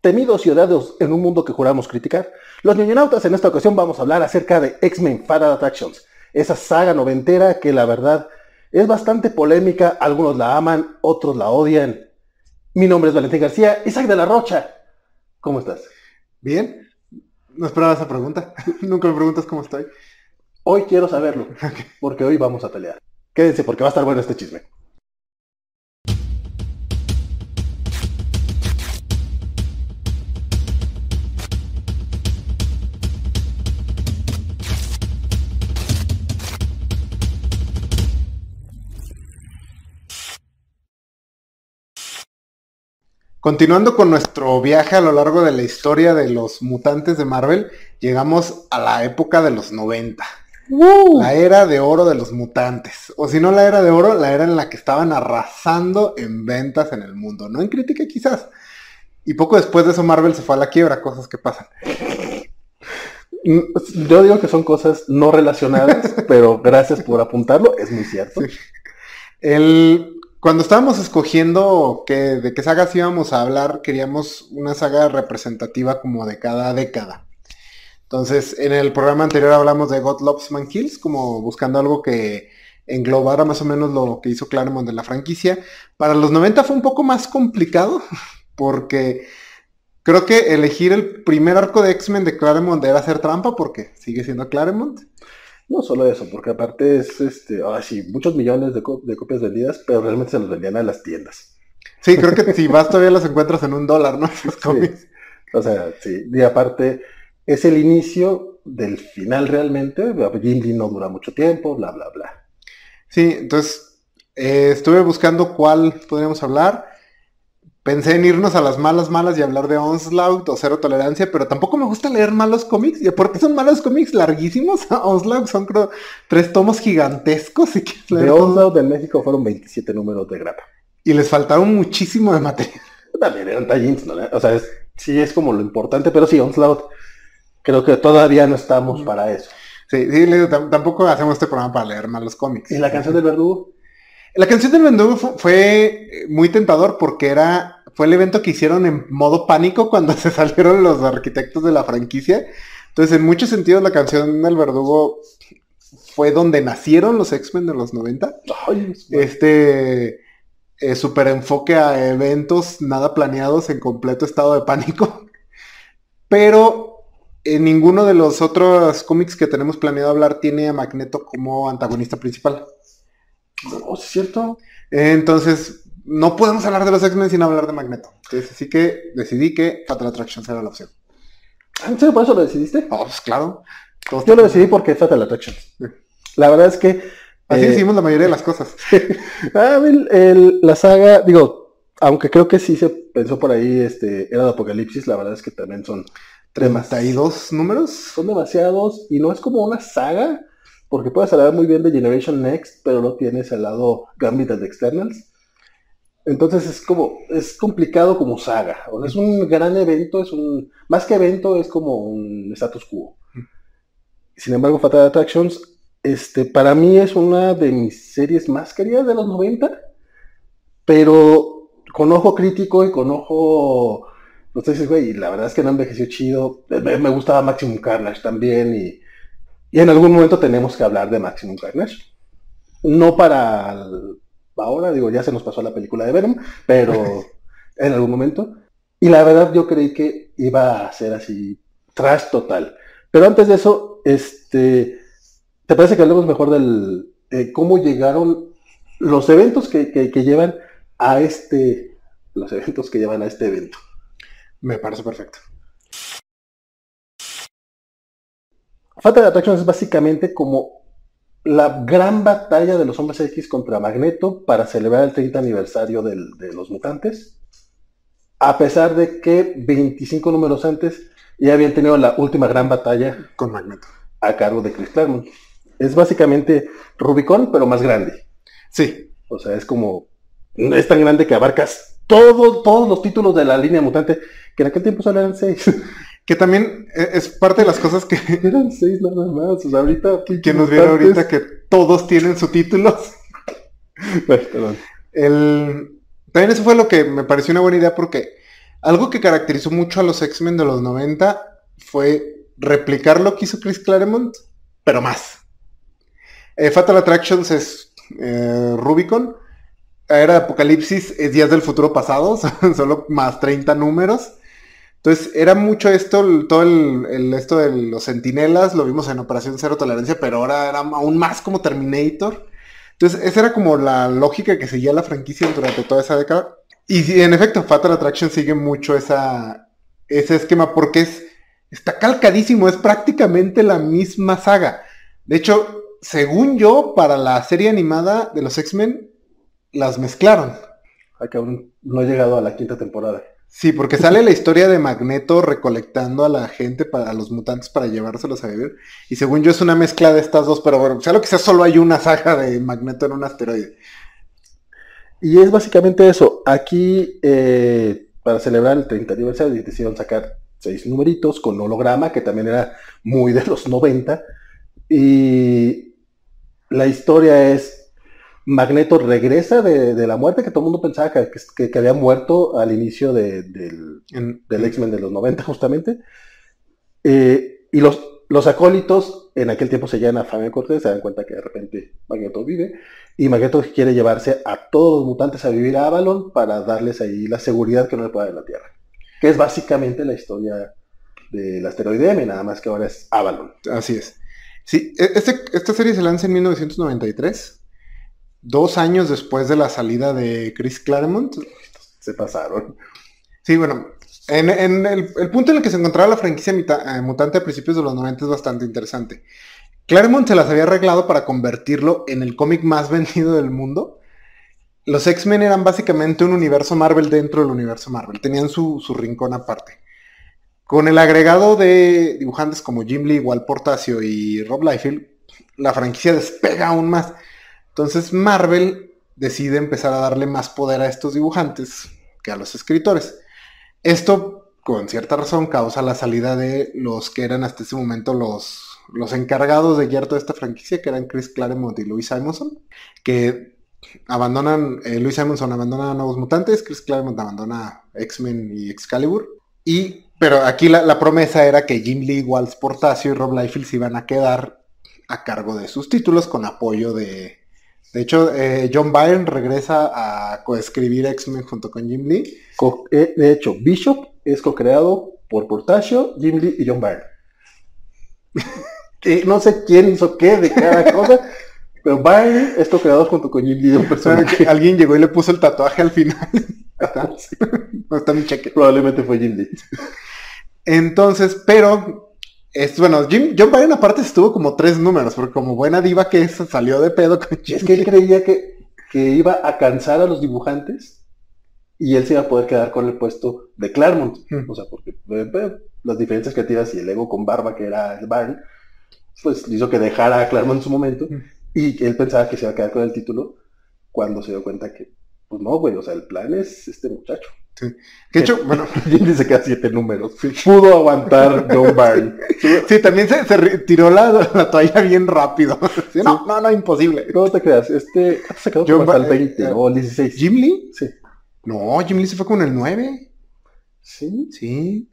Temidos y odiados en un mundo que juramos criticar, los ñoñonautas en esta ocasión vamos a hablar acerca de X-Men Fatal Attractions, esa saga noventera que la verdad es bastante polémica, algunos la aman, otros la odian. Mi nombre es Valentín García, Isaac de la Rocha. ¿Cómo estás? Bien. No esperaba esa pregunta. Nunca me preguntas cómo estoy. Hoy quiero saberlo, porque hoy vamos a pelear. Quédense porque va a estar bueno este chisme. Continuando con nuestro viaje a lo largo de la historia de los mutantes de Marvel, llegamos a la época de los 90. La era de oro de los mutantes. O si no la era de oro, la era en la que estaban arrasando en ventas en el mundo. No en crítica quizás. Y poco después de eso Marvel se fue a la quiebra, cosas que pasan. Yo digo que son cosas no relacionadas, pero gracias por apuntarlo, es muy cierto. El, cuando estábamos escogiendo que, de qué sagas íbamos a hablar, queríamos una saga representativa como de cada década. Entonces, en el programa anterior hablamos de God Loves Man Kills, como buscando algo que englobara más o menos lo que hizo Claremont de la franquicia. Para los 90 fue un poco más complicado, porque creo que elegir el primer arco de X-Men de Claremont era hacer trampa, porque sigue siendo Claremont. No solo eso, porque aparte es, este, ah, sí, muchos millones de, copias vendidas, pero realmente se los vendían a las tiendas. Sí, creo que si vas todavía los encuentras en un dólar, ¿no? O sea, sí. Y aparte, es el inicio del final realmente. Jim no dura mucho tiempo, bla, bla, bla. Sí, entonces eh, estuve buscando cuál podríamos hablar. Pensé en irnos a las malas malas y hablar de Onslaught o Cero Tolerancia, pero tampoco me gusta leer malos cómics. ¿Y por qué son malos cómics larguísimos? Onslaught son creo tres tomos gigantescos. Y de Onslaught en México fueron 27 números de grapa. Y les faltaron muchísimo de material. También eran tallins, ¿no? O sea, sí es como lo importante, pero sí, Onslaught creo que todavía no estamos para eso. Sí, sí, tampoco hacemos este programa para leer malos cómics. ¿Y la canción del verdugo? La canción del verdugo fue muy tentador porque era fue el evento que hicieron en modo pánico cuando se salieron los arquitectos de la franquicia. Entonces, en muchos sentidos, la canción del verdugo fue donde nacieron los X-Men de los 90. este eh, super enfoque a eventos nada planeados en completo estado de pánico. Pero en ninguno de los otros cómics que tenemos planeado hablar tiene a Magneto como antagonista principal. ¿Oh, es cierto? Entonces, no podemos hablar de los X-Men sin hablar de Magneto. Entonces, así que decidí que Fatal Attraction será la opción. ¿En serio por eso lo decidiste? Oh, pues claro. Yo lo decidí porque es Fatal Attraction. La verdad es que... Así eh, hicimos la mayoría de las cosas. ah, la saga, digo, aunque creo que sí se pensó por ahí, este, era de Apocalipsis, la verdad es que también son... ¿32 números? Son demasiados y no es como una saga, porque puedes hablar muy bien de Generation Next, pero no tienes el lado Gambit de Externals. Entonces es como, es complicado como saga. es un gran evento, es un, más que evento, es como un status quo. Sin embargo, Fatal Attractions, este, para mí es una de mis series más queridas de los 90, pero con ojo crítico y con ojo, entonces güey, la verdad es que no envejeció chido. Me, me gustaba Maximum Carnage también y y en algún momento tenemos que hablar de Maximum Carnage. No para ahora, digo, ya se nos pasó la película de Venom, pero en algún momento. Y la verdad yo creí que iba a ser así, trash total. Pero antes de eso, este, ¿te parece que hablemos mejor del eh, cómo llegaron los eventos que, que llevan a este, los eventos que llevan a este evento? Me parece perfecto. Fatal Attraction es básicamente como la gran batalla de los hombres X contra Magneto para celebrar el 30 aniversario de los mutantes. A pesar de que 25 números antes ya habían tenido la última gran batalla con Magneto a cargo de Chris Claremont. Es básicamente Rubicon, pero más grande. Sí. O sea, es como. Es tan grande que abarcas todo, todos los títulos de la línea mutante, que en aquel tiempo solo eran seis. Que también e, es parte de las cosas que... Eran seis nada más. O sea, ahorita... Que nos vieron ahorita que todos tienen su título. Perdón. El... También eso fue lo que me pareció una buena idea porque Algo que caracterizó mucho a los X-Men de los 90 fue replicar lo que hizo Chris Claremont, pero más. Eh, Fatal Attractions es eh, Rubicon. Era Apocalipsis es Días del Futuro Pasado, solo más 30 números. Entonces, era mucho esto, todo el, esto de los sentinelas, lo vimos en Operación Cero Tolerancia, pero ahora era aún más como Terminator. Entonces, esa era como la lógica que seguía la franquicia durante toda esa década. Y en efecto, Fatal Attraction sigue mucho esa, ese esquema porque es, está calcadísimo, es prácticamente la misma saga. De hecho, según yo, para la serie animada de los X-Men, las mezclaron. Ay, aún no he llegado a la quinta temporada. Sí, porque sale la historia de Magneto recolectando a la gente, para, a los mutantes para llevárselos a vivir. Y según yo es una mezcla de estas dos, pero bueno, sea lo que sea, solo hay una saga de Magneto en un asteroide. Y es básicamente eso. Aquí, eh, para celebrar el 30 aniversario, decidieron sacar seis numeritos con holograma, que también era muy de los 90. Y la historia es Magneto regresa de, la muerte que todo el mundo pensaba que, había muerto al inicio del, del X-Men de los 90 justamente. Eh, y los, los acólitos en aquel tiempo se llaman a Fabián Cortés, se dan cuenta que de repente Magneto vive y Magneto quiere llevarse a todos los mutantes a vivir a Avalon para darles ahí la seguridad que no le puede dar la Tierra. Que es básicamente la historia del asteroide M, nada más que ahora es Avalon. Así es. Sí, e, este, esta serie se lanza en 1993 dos años después de la salida de Chris Claremont. Se pasaron. Sí, bueno, en, el, punto en el que se encontraba la franquicia eh, mutante a principios de los 90 es bastante interesante. Claremont se las había arreglado para convertirlo en el cómic más vendido del mundo. Los X-Men eran básicamente un universo Marvel dentro del universo Marvel. Tenían su, su rincón aparte. Con el agregado de dibujantes como Jim Lee, Wal Portacio y Rob Liefeld, la franquicia despega aún más. Entonces Marvel decide empezar a darle más poder a estos dibujantes que a los escritores. Esto, con cierta razón, causa la salida de los que eran hasta ese momento los, los encargados de guiar toda esta franquicia, que eran Chris Claremont y Louis Simonson, que abandonan, eh, Louis Simonson abandona a Nuevos Mutantes, Chris Claremont abandona X-Men y Excalibur, y, pero aquí la, promesa era que Jim Lee, Waltz Portacio y Rob Liefeld se iban a quedar a cargo de sus títulos con apoyo de, de hecho, eh, John Byrne regresa a coescribir X-Men junto con Jim Lee. Eh, de hecho, Bishop es co-creado por Portacio, Jim Lee y John Byrne. no sé quién hizo qué de cada cosa, pero Byrne es co-creado junto con Jim Lee. Un personaje. Alguien llegó y le puso el tatuaje al final. está, no está mi cheque. Probablemente fue Jim Lee. Entonces, pero es, bueno, Jim, John Byrne aparte estuvo como tres números, porque como buena diva que es, salió de pedo con Es que él creía que, iba a cansar a los dibujantes y él se iba a poder quedar con el puesto de Claremont. O sea, porque eh, las diferencias creativas y el ego con barba que era el Byrne, pues hizo que dejara a Claremont en su momento y él pensaba que se iba a quedar con el título cuando se dio cuenta que, pues no, güey, o sea, el plan es este muchacho. Sí. De hecho, bueno, dice que a siete números. Pudo aguantar John Byrne. Sí, también se, tiró la, toalla bien rápido. no, no, no, imposible. No te creas, este se quedó John el 20 o el 16. ¿Jim Lee? Sí. No, Jim Lee se fue con el 9. Sí. Sí.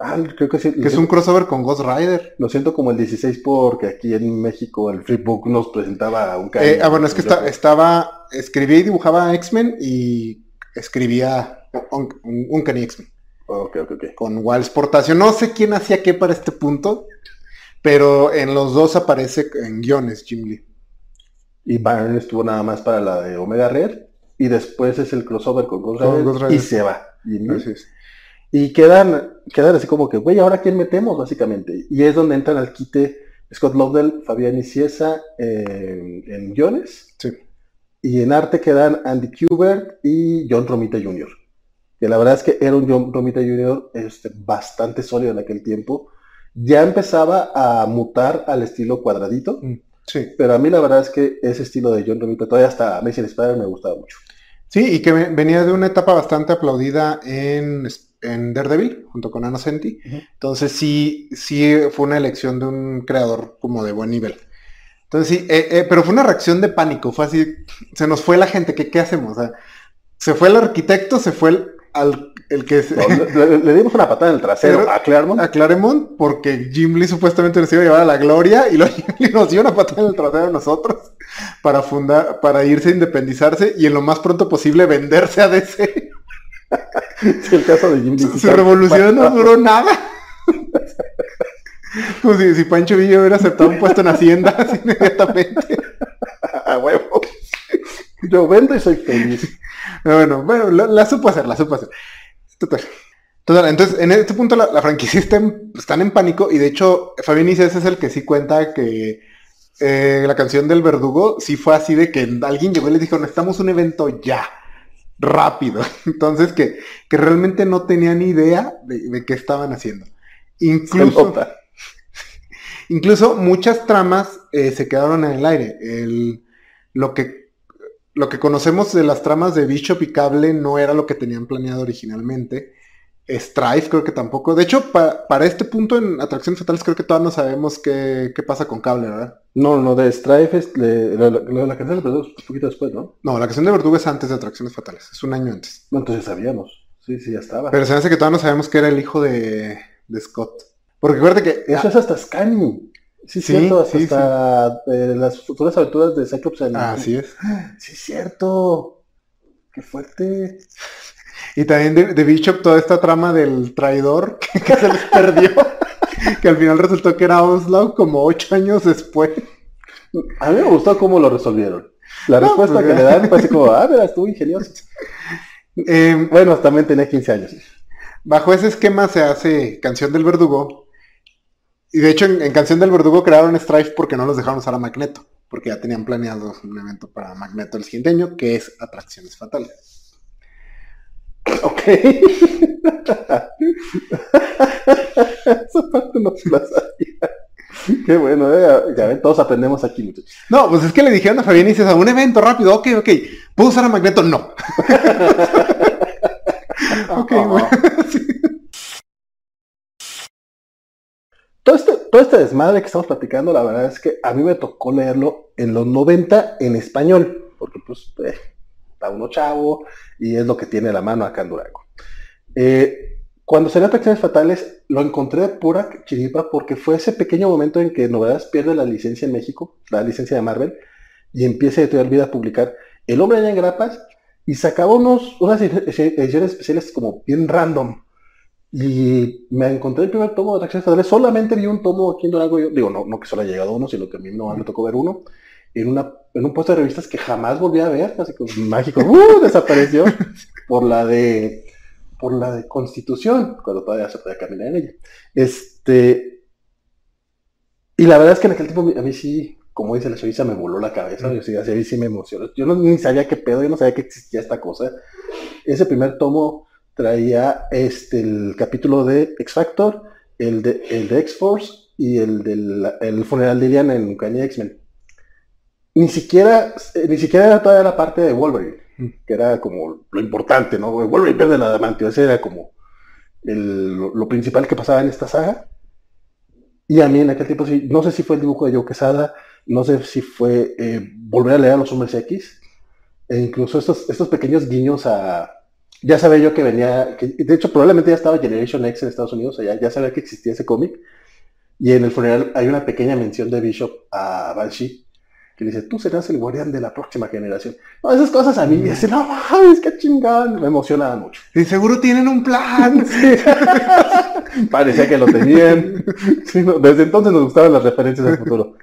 Ah, creo que sí. Que es un crossover con Ghost Rider. Lo siento como el 16 porque aquí en México el Freebook nos presentaba un eh, ah, bueno, es que estaba, escribía y dibujaba X-Men y escribía un, un, X-Men. Ok, ok, ok. Con Wild Portación. No sé quién hacía qué para este punto, pero en los dos aparece en guiones Jim Lee. Y Byron estuvo nada más para la de Omega Red. Y después es el crossover con Ghost y se va. Y quedan, quedan así como que, güey, ¿ahora quién metemos? Básicamente. Y es donde entran al quite Scott Lovell, Fabián Iciesa eh, en guiones. Sí. Y en arte quedan Andy Kubert y John Romita Jr. Que la verdad es que era un John Romita Jr. Este, bastante sólido en aquel tiempo. Ya empezaba a mutar al estilo cuadradito. Mm, sí. Pero a mí la verdad es que ese estilo de John Romita, todavía hasta Amazing Spider me gustaba mucho. Sí, y que venía de una etapa bastante aplaudida en, en Daredevil, junto con Anna Senti. Entonces sí, sí fue una elección de un creador como de buen nivel. Entonces sí, eh, eh, pero fue una reacción de pánico, fue así, se nos fue la gente, ¿qué, qué hacemos? se fue el arquitecto, se fue al El que se... No, le, le dimos una patada en el trasero Pero- a Claremont. a Claremont porque Jim Lee supuestamente nos iba a llevar a la gloria y luego Jim Lee nos dio una patada en el trasero a nosotros para fundar, para irse a independizarse y en lo más pronto posible venderse a DC. Sí, el caso de Jim Lee. Su, su revolución no duró nada. Como si, si Pancho Villa hubiera aceptado un puesto en Hacienda así inmediatamente. A huevo. Yo vendo y soy feliz. Bueno, bueno, la, la supo hacer, la supo hacer. Total. Total, entonces en este punto la, la franquicia está en, están en pánico y de hecho Fabián Ices es el que sí cuenta que eh, la canción del verdugo sí fue así de que alguien llegó y les dijo, necesitamos un evento ya, rápido. Entonces que, que realmente no tenían idea de, de qué estaban haciendo. Incluso. Incluso muchas tramas eh, se quedaron en el aire. El, lo que lo que conocemos de las tramas de Bishop y Cable no era lo que tenían planeado originalmente. Strife creo que tampoco. De hecho, pa- para este punto en Atracciones Fatales creo que todavía no sabemos qué, qué pasa con Cable, ¿verdad? No, no, de Strife es de la canción de un poquito después, ¿no? No, la canción de Verdugo es antes de Atracciones Fatales. Es un año antes. No, entonces sabíamos. Sí, sí, ya estaba. Pero se me hace que todavía no sabemos que era el hijo de, de Scott. Porque acuérdate que... Eso es hasta Scanny. Sí, Sí, cierto, hasta, sí, hasta, eh, las futuras aventuras de Cyclops en Ah, así es. Sí, es cierto. Qué fuerte. Y también de, de Bishop toda esta trama del traidor que, que se les perdió. que al final resultó que era Onslaught como ocho años después. A mí me gustó cómo lo resolvieron. La No, respuesta pues, que le dan fue así como, ah, mira, estuvo ingenioso. Eh, Bueno, también tenía 15 años. bajo ese esquema se hace Canción del Verdugo. Y de hecho en, en Canción del Verdugo crearon Strife porque no los dejaron usar a Magneto. Porque ya tenían planeado un evento para Magneto el siguiente año, que es Atracciones Fatales. Ok. Esa parte no se la sabía. Qué bueno, ¿eh? ya ven, todos aprendemos aquí, muchachos. No, pues es que le dijeron a Fabián y dices, a un evento rápido, ok, ok. ¿Puedo usar a Magneto? No. ok, bueno. sí. Todo este, todo este desmadre que estamos platicando, la verdad es que a mí me tocó leerlo en los 90 en español, porque pues eh, está uno chavo y es lo que tiene a la mano acá en Durango. Eh, cuando salió Atracciones Fatales, lo encontré de pura chiripa porque fue ese pequeño momento en que Novedades pierde la licencia en México, la licencia de Marvel, y empieza de toda vida a publicar El Hombre Allá en Grapas y sacaba unos, unas ediciones especiales como bien random. Y me encontré el primer tomo de Atracciones Fatales. Solamente vi un tomo aquí en Durango. Yo, digo, no, no que solo haya llegado uno, sino que a mí no me tocó ver uno. En, una, en un puesto de revistas que jamás volví a ver, así como mágico, ¡uh! desapareció por la de por la de Constitución, cuando todavía se podía caminar en ella. Este, y la verdad es que en aquel tiempo a mí sí, como dice la chaviza, me voló la cabeza. Yo sí, así, sí me emocionó. Yo no, ni sabía qué pedo, yo no sabía que existía esta cosa. Ese primer tomo traía este, el capítulo de X Factor, el de, el de X-Force y el del el funeral de Diana en Uncanny X-Men. Ni siquiera, eh, ni siquiera era todavía la parte de Wolverine, que era como lo importante, ¿no? Wolverine pierde la adamantio, ese era como el- lo, lo principal que pasaba en esta saga. Y a mí en aquel tiempo sí, no sé si fue el dibujo de Joe Quesada, no sé si fue eh, volver a leer a los hombres X, e incluso estos, estos pequeños guiños a, ya sabía yo que venía, que, de hecho probablemente ya estaba Generation X en Estados Unidos, o sea, ya, ya sabía que existía ese cómic. Y en el funeral hay una pequeña mención de Bishop a Banshee, que dice, tú serás el guardián de la próxima generación. No, esas cosas a mí me dicen, no mames, qué chingón, me emocionaban mucho. Y seguro tienen un plan. Parecía que lo tenían. Sí, no, desde entonces nos gustaban las referencias al futuro.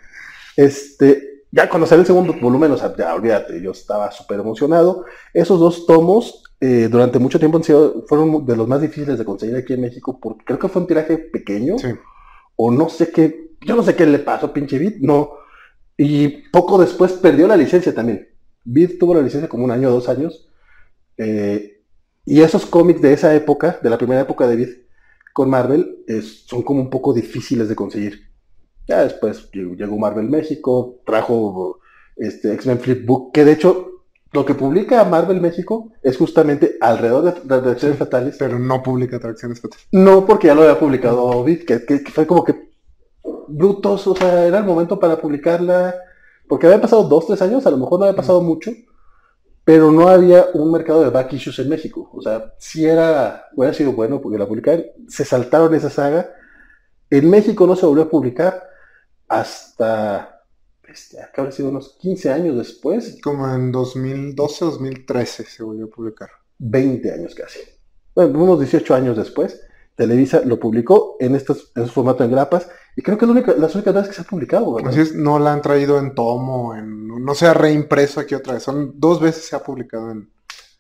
Este, ya cuando salió el segundo volumen, o sea, ya olvídate, yo estaba súper emocionado. Esos dos tomos eh, durante mucho tiempo han sido, fueron de los más difíciles de conseguir aquí en México, porque creo que fue un tiraje pequeño, Sí. o no sé qué, yo no sé qué le pasó, pinche Beat, no. Y poco después perdió la licencia también. Beat tuvo la licencia como un año o dos años. eh, y esos cómics de esa época, de la primera época de Beat con Marvel, es- son como un poco difíciles de conseguir. Ya después llegó llegó Marvel México, trajo este X-Men Flipbook, que de hecho lo que publica Marvel México es justamente alrededor de, de Reacciones Fatales. Pero no publica atracciones fatales. No porque ya lo había publicado Beat, que, que- que fue como que brutos, o sea, era el momento para publicarla, porque había pasado dos, tres años, a lo mejor no había pasado mucho, pero no había un mercado de back issues en México. O sea, si era, hubiera sido bueno porque la publicaron, se saltaron esa saga. En México no se volvió a publicar hasta, este, acá habrá sido unos 15 años después. Como en 2012, 2013 se volvió a publicar. 20 años casi. Bueno, unos 18 años después, Televisa lo publicó en estos, en su formato en grapas y creo que es la única, las únicas veces que se ha publicado. ¿verdad? Así es, no la han traído en tomo, en, no se ha reimpreso aquí otra vez. Son dos veces se ha publicado en.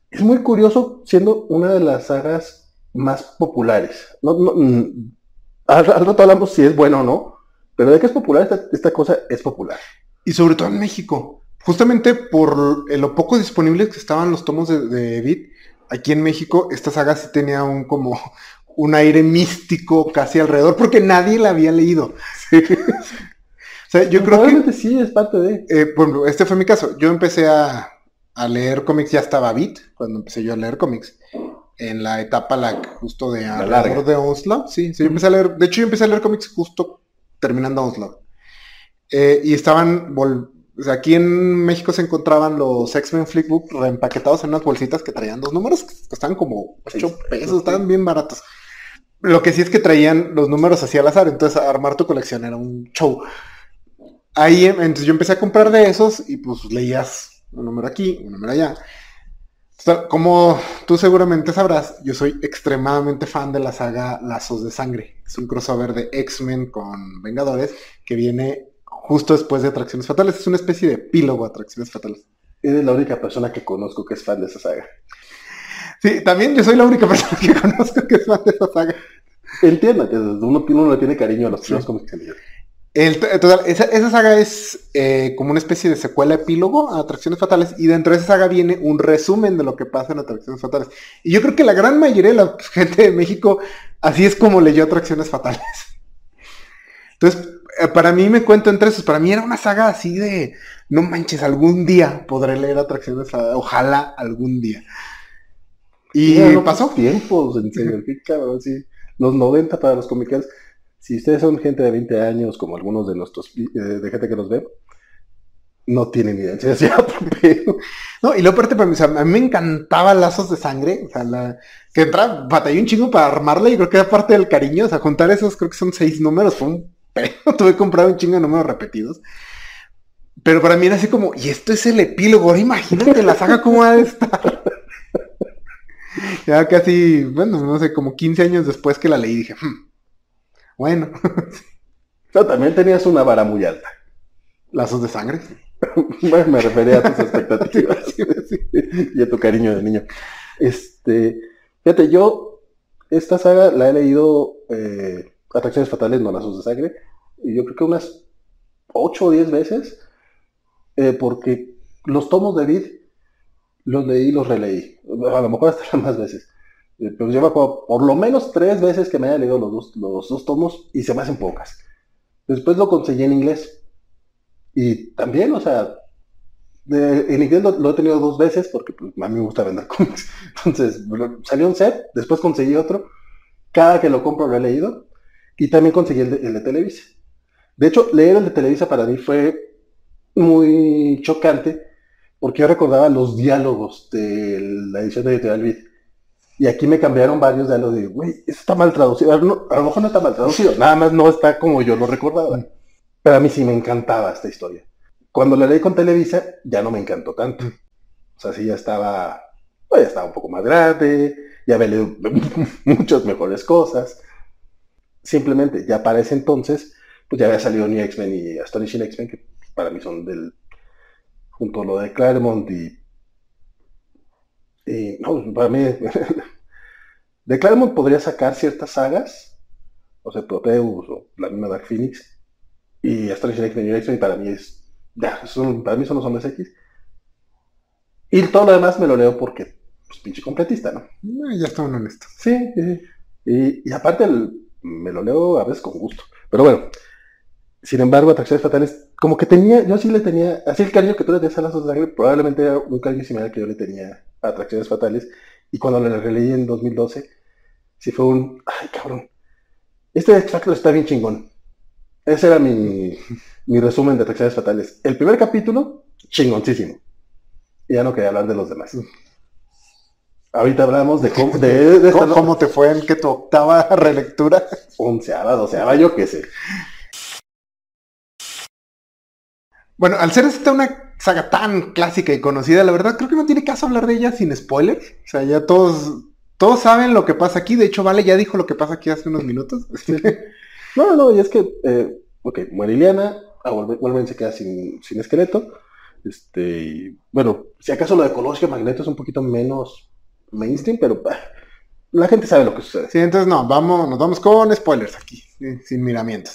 Es muy curioso, siendo una de las sagas más populares. No, no, mm, al, al rato hablamos si es bueno o no, pero de que es popular, esta, esta cosa es popular. Y sobre todo en México. Justamente por lo poco disponibles que estaban los tomos de, de Edith, aquí en México esta saga sí tenía un como un aire místico casi alrededor, porque nadie la había leído. o sea, yo creo que sí es parte de. Eh, por ejemplo, este fue mi caso. Yo empecé a, a leer cómics, ya estaba Beat, cuando empecé yo a leer cómics. En la etapa la, justo de La alrededor larga. de Onslaught. Sí, sí, yo empecé a leer. De hecho, yo empecé a leer cómics justo terminando Onslaught. Eh, y estaban. vol- o sea, aquí en México se encontraban los X-Men Flickbook reempaquetados en unas bolsitas que traían dos números que costaban como 8 Seis pesos, estaban bien baratos. Lo que sí es que traían los números así al azar, entonces armar tu colección era un show. Ahí, em, entonces yo empecé a comprar de esos y pues leías un número aquí, un número allá. Como tú seguramente sabrás, yo soy extremadamente fan de la saga Lazos de Sangre. Es un crossover de X-Men con Vengadores que viene justo después de Atracciones Fatales. Es una especie de epílogo a Atracciones Fatales. Eres la única persona que conozco que es fan de esa saga. Sí, también yo soy la única persona que conozco que es fan de esa saga. Entiendo que uno, uno le tiene cariño a los primeros cómics que. El, total, esa, esa saga es eh, como una especie de secuela epílogo a Atracciones Fatales y dentro de esa saga viene un resumen de lo que pasa en Atracciones Fatales. Y yo creo que la gran mayoría de la gente de México así es como leyó Atracciones Fatales. Entonces, para mí me cuento entre esos, para mí era una saga así de, no manches, algún día podré leer Atracciones Fatales, ojalá algún día. Y no pasó. tiempos, en serio, qué sí. Los 90 para los comiqueros. Si ustedes son gente de 20 años, como algunos de nuestros, eh, de gente que nos ve, no tienen idea. No, y luego aparte, para mí, o sea, a mí me encantaba Lazos de Sangre, o sea, la, que entra, batallé un chingo para armarla y creo que era parte del cariño, o sea, juntar esos, creo que son seis números, fue un pedo, tuve que comprar un chingo de números repetidos. Pero para mí era así como, y esto es el epílogo, ahora imagínate la saga cómo va a estar. ya casi, bueno, no sé, como 15 años después que la leí, dije, "Hmm, bueno, No, también tenías una vara muy alta. Lazos de Sangre. Bueno, me refería a tus expectativas y a tu cariño de niño. Este, fíjate, yo esta saga la he leído eh, Atracciones Fatales, no Lazos de Sangre, y yo creo que unas 8 o 10 veces, eh, porque los tomos de Vid los leí y los releí. A lo mejor hasta más veces. Eh, Pero yo me acuerdo por lo menos tres veces que me haya leído los dos, los dos tomos y se me hacen pocas. Después lo conseguí en inglés. Y también, o sea, en inglés lo, he tenido dos veces porque pues, a mí me gusta vender cómics. Entonces, salió un set, después conseguí otro. Cada que lo compro lo he leído. Y también conseguí el de, el de Televisa. De hecho, leer el de Televisa para mí fue muy chocante porque yo recordaba los diálogos de la edición de Editorial Vid. Y aquí me cambiaron varios diálogos de, güey, eso está mal traducido. A a lo mejor no está mal traducido, nada más no está como yo lo recordaba. Pero a mí sí me encantaba esta historia. Cuando la leí con Televisa, ya no me encantó tanto. O sea, sí ya estaba, pues ya estaba un poco más grande, ya había leído muchas mejores cosas. Simplemente, ya para ese entonces, pues ya había salido New X-Men y Astonishing X-Men, que para mí son del, junto a lo de Claremont y, y no, para mí, de Claremont podría sacar ciertas sagas, o sea, Proteus o la misma Dark Phoenix, y Astonishing X-Men y New X-Men para mí es, ya, son, para mí son los hombres X. Y todo lo demás me lo leo porque, pues pinche completista, ¿no? Eh, Ya está un honesto. Sí, sí, sí. Y, y aparte el- me lo leo a veces con gusto. Pero bueno, sin embargo, Atracciones Fatales, como que tenía, yo sí le tenía, así el cariño que tú le tenías a Lazos de Sangre, probablemente era un cariño similar que yo le tenía a Atracciones Fatales. Y cuando lo releí en 2012, sí fue un, ay cabrón, este X Factor está bien chingón. Ese era mi, mi resumen de Atracciones Fatales. El primer capítulo, chingoncísimo. Y ya no quería hablar de los demás. Ahorita hablamos de cómo, de, de esta ¿Cómo, cómo te fue en que tu octava relectura? onceava, doceava, yo qué sé. Bueno, al ser esta una saga tan clásica y conocida, la verdad creo que no tiene caso hablar de ella sin spoiler. O sea, ya todos, todos saben lo que pasa aquí. De hecho, Vale ya dijo lo que pasa aquí hace unos minutos. No, no, y es que, eh, ok, muere Iliana, ah, se queda sin, sin esqueleto. Este, bueno, si acaso lo de Colosio Magneto es un poquito menos mainstream, pero bah, la gente sabe lo que sucede. Sí, entonces no, vamos, nos vamos con spoilers aquí, sí, sin miramientos.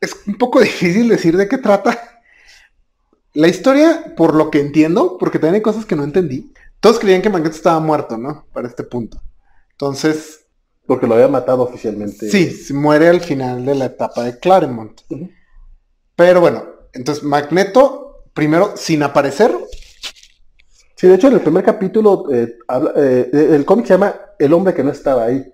Es un poco difícil decir de qué trata. La historia, por lo que entiendo, porque también hay cosas que no entendí. Todos creían que Magneto estaba muerto, ¿no? Para este punto. Entonces, Porque lo había matado oficialmente. sí, se muere al final de la etapa de Claremont. Pero bueno, entonces Magneto, primero, sin aparecer, Sí, de hecho, en el primer capítulo, eh, habla- eh, el cómic se llama El hombre que no estaba ahí,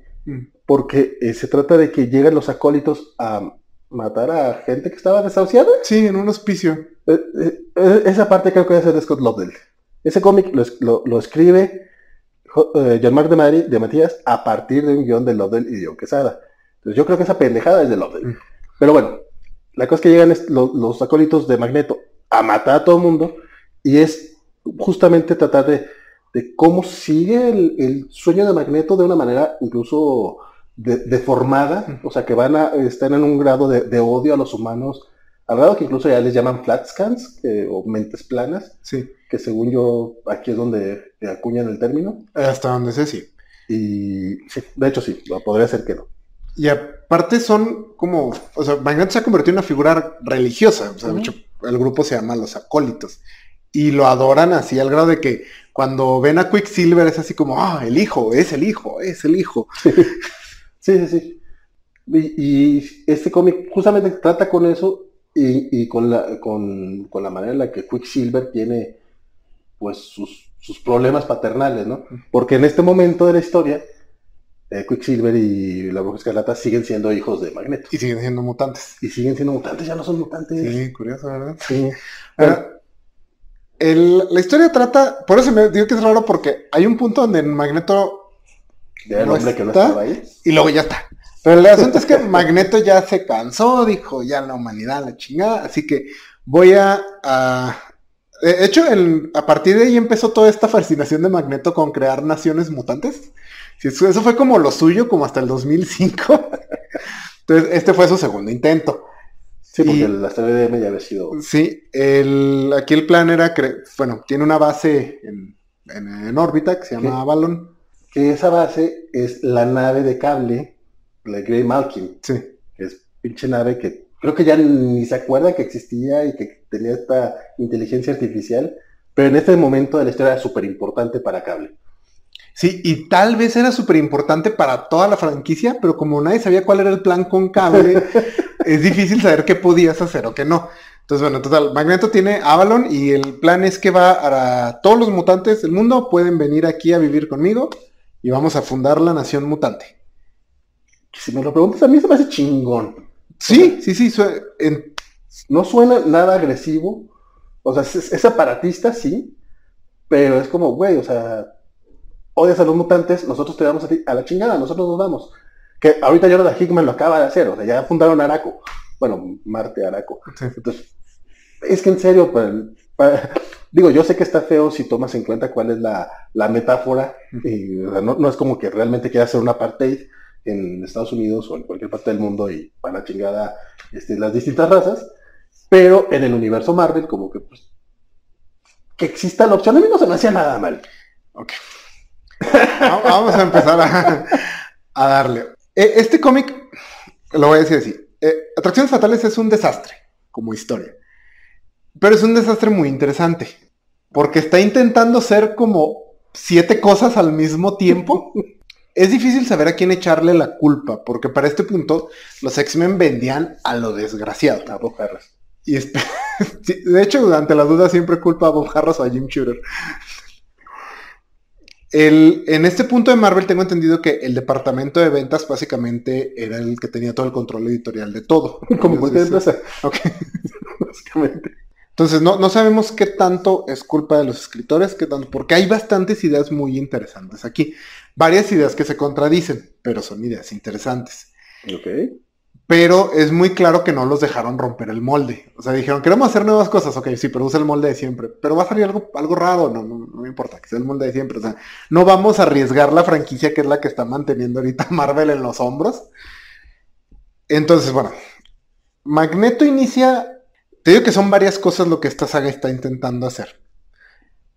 porque eh, se trata de que llegan los acólitos a matar a gente que estaba desahuciada. sí, en un hospicio. Eh, eh, eh, esa parte creo que ser de Scott Lobdell. Ese cómic lo, es- lo- lo escribe Jo- eh, Jean-Marc de, Mari- de Matías a partir de un guion de Lobdell y John Quesada. Entonces yo creo que esa pendejada es de Lobdell. Mm. Pero bueno, la cosa es que llegan lo- los acólitos de Magneto a matar a todo el mundo y es justamente tratar de, de cómo sigue el, el sueño de Magneto de una manera incluso de- deformada, o sea que van a están en un grado de, de odio a los humanos, al grado que incluso ya les llaman flat scans o mentes planas, Sí, que según yo aquí es donde acuñan el término. hasta donde sé, sí. Y sí, de hecho sí, podría ser que no. Y aparte son como, o sea, Magneto se ha convertido en una figura religiosa. O sea, de hecho, el grupo se llama Los Acólitos. Y lo adoran así al grado de que cuando ven a Quicksilver es así como, ah, el hijo, es el hijo, es el hijo. Sí, sí, sí. Y, y este cómic justamente trata con eso y, y con, la, con, con la manera en la que Quicksilver tiene pues sus, sus problemas paternales, ¿no? Porque en este momento de la historia, eh, Quicksilver y la Bruja Escarlata siguen siendo hijos de Magneto. Y siguen siendo mutantes. Y siguen siendo mutantes, ya no son mutantes. Sí, curioso, ¿verdad? Sí. Ahora, el- la historia trata, por eso me digo que es raro porque hay un punto donde Magneto Ya el ¿No hombre que no está? estaba ahí. y luego ya está. Pero el asunto es que Magneto ya se cansó, dijo ya la humanidad la chingada, así que voy a... a- de hecho, el- a partir de ahí empezó toda esta fascinación de Magneto con crear naciones mutantes. Eso fue como lo suyo, como hasta el 2005. Entonces, este fue su segundo intento. Sí, porque Y- el asteroide M ya había sido. Sí, el, aquí el plan era, cre- bueno, tiene una base en, en- en órbita que se llama ¿Qué? Avalon. Que esa base es la nave de cable, la Grey Malkin. Sí, que es pinche nave que creo que ya ni se acuerda que existía y que tenía esta inteligencia artificial, pero en este momento de la historia era súper importante para cable. Sí, y tal vez era súper importante para toda la franquicia, pero como nadie sabía cuál era el plan con cable, es difícil saber qué podías hacer o qué no. Entonces, bueno, total, Magneto tiene Avalon y el plan es que va a todos los mutantes del mundo pueden venir aquí a vivir conmigo y vamos a fundar la nación mutante. Si me lo preguntas, a mí se me hace chingón. Sí, sí, sí, en- No suena nada agresivo, o sea, es, es aparatista, sí, pero es como, güey, o sea, odias a los mutantes, nosotros te damos a ti a la chingada, nosotros nos damos. Que ahorita Jonathan Hickman lo acaba de hacer, o sea, ya fundaron Araco. Bueno, Marte Araco. Sí. Entonces, es que en serio, para- para- digo, yo sé que está feo si tomas en cuenta cuál es la, la metáfora, y, o sea, no, no es como que realmente quiera hacer un apartheid en Estados Unidos o en cualquier parte del mundo y para la chingada este, las distintas razas, pero en el universo Marvel, como que pues, que exista la opción, a mí no se me hacía nada mal. Ok. Va- Vamos a empezar a, darle. Eh, Este cómic, lo voy a decir así. eh, Atracciones Fatales es un desastre como historia. Pero es un desastre muy interesante. Porque está intentando ser como siete cosas al mismo tiempo. Es difícil saber a quién echarle la culpa, porque para este punto los X-Men vendían a lo desgraciado. A Bob Harras. Y de hecho, ante la duda siempre culpa a Bob Harras o a Jim Shooter. El, en este punto de Marvel tengo entendido que el departamento de ventas básicamente era el que tenía todo el control editorial de todo. Como cualquier empresa, ok. básicamente. Entonces, no, no sabemos qué tanto es culpa de los escritores, qué tanto, porque hay bastantes ideas muy interesantes aquí. Varias ideas que se contradicen, pero son ideas interesantes. Ok. Pero es muy claro que no los dejaron romper el molde. O sea, dijeron, queremos hacer nuevas cosas. Ok, sí, pero usa el molde de siempre. Pero va a salir algo, algo raro. No, no, no importa, que sea el molde de siempre. O sea, no vamos a arriesgar la franquicia que es la que está manteniendo ahorita Marvel en los hombros. Entonces, bueno, Magneto inicia te digo que son varias cosas lo que esta saga está intentando hacer.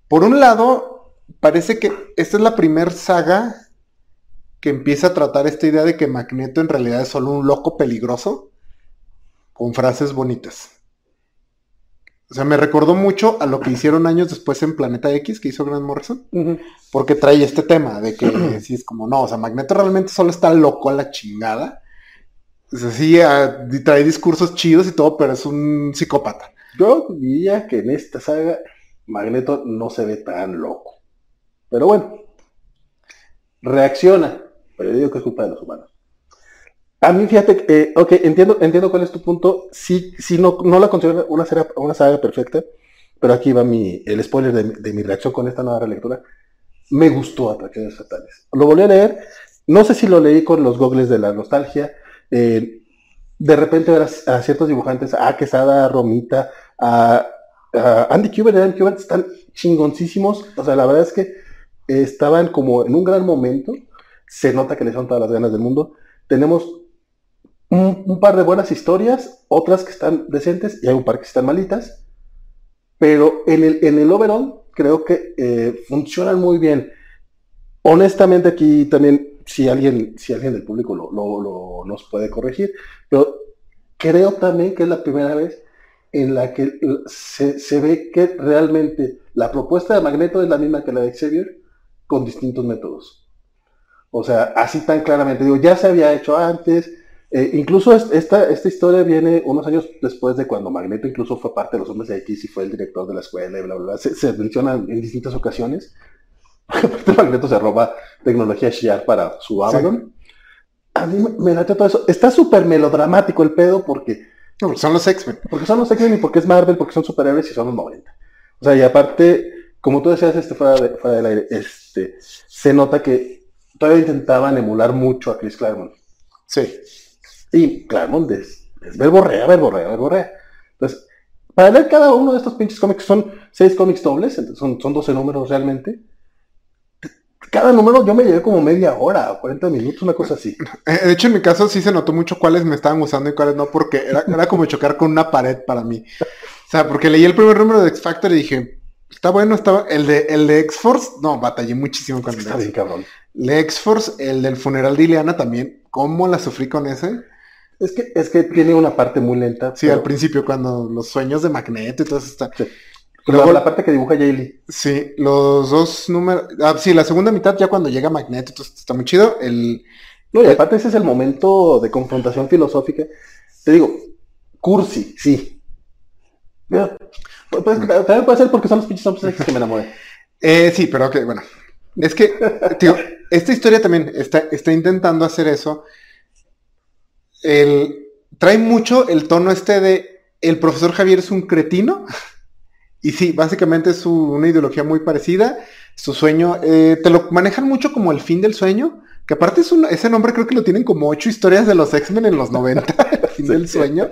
Por un lado, parece que esta es la primera saga que empieza a tratar esta idea de que Magneto en realidad es solo un loco peligroso con frases bonitas. O sea, me recordó mucho a lo que hicieron años después en Planeta X que hizo Grant Morrison. Porque trae este tema de que si es como, no, o sea, Magneto realmente solo está loco a la chingada. O sea, sí, trae discursos chidos y todo, pero es un psicópata. Yo diría que en esta saga Magneto no se ve tan loco. Pero bueno, reacciona. Pero yo digo que es culpa de los humanos. A mí, fíjate, eh, ok, entiendo, entiendo cuál es tu punto. Sí, sí no, no la considero una, saga, una saga perfecta, pero aquí va mi, el spoiler de, mi reacción con esta nueva relectura. Me gustó Atracciones Fatales. Lo volví a leer. No sé si lo leí con los gogles de la nostalgia eh, de repente ver a, ciertos dibujantes, a Quesada, a Romita, a, Andy Kubert y Kubert están chingoncísimos. O sea, la verdad es que estaban como en un gran momento. Se nota que les son todas las ganas del mundo. Tenemos un, par de buenas historias, otras que están decentes y hay un par que están malitas. Pero en el, en el overall creo que eh, funcionan muy bien. Honestamente aquí también si alguien, si alguien del público lo, nos puede corregir, pero creo también que es la primera vez en la que se, ve que realmente la propuesta de Magneto es la misma que la de Xavier con distintos métodos. O sea, así tan claramente, digo, ya se había hecho antes, eh, incluso esta, esta historia viene unos años después de cuando Magneto incluso fue parte de los hombres de X y fue el director de la escuela y bla, bla, bla. Se, se menciona en distintas ocasiones. Aparte Magneto se roba tecnología Shiar para su Avalon. A mí me late todo eso. Está súper melodramático el pedo porque... son los X-Men. Porque son los X-Men y porque es Marvel, porque son superhéroes y son los 90. O sea, y aparte, como tú decías este fuera, de, fuera del aire, este, se nota que todavía intentaban emular mucho a Chris Claremont. Sí. Y Claremont es, es verborrea, verborrea, verborrea. Entonces, para leer cada uno de estos pinches cómics, son seis cómics dobles, son, son 12 números realmente cada número yo me llevé como media hora, 40 minutos, una cosa así. Eh, de hecho, en mi caso sí se notó mucho cuáles me estaban gustando y cuáles no, porque era, era como chocar con una pared para mí. O sea, porque leí el primer número de X Factor y dije, está bueno, estaba. El de, el de X-Force, no, batallé muchísimo con el Está bien, cabrón. El de X-Force, el del funeral de Ileana también. ¿Cómo la sufrí con ese? Es que, es que tiene una parte muy lenta. Sí, al principio, cuando los sueños de Magneto y todo eso está. Luego la, parte que dibuja Jaylee. Sí, los dos números. Ah, sí, la segunda mitad ya cuando llega Magneto, entonces está muy chido. El, no, y aparte ese es el momento de confrontación filosófica. Te digo, cursi, sí. pues, también puede ser porque son los pinches hombres que me enamoré. Eh, sí, pero ok, bueno. Es que, tío, esta historia también está, está intentando hacer eso. El, trae mucho el tono este de el profesor Javier es un cretino. Y sí, básicamente es una ideología muy parecida. Su sueño, eh, te lo manejan mucho como el fin del sueño, que aparte es ese nombre creo que lo tienen como ocho historias de los X-Men en los 90, el fin del sueño.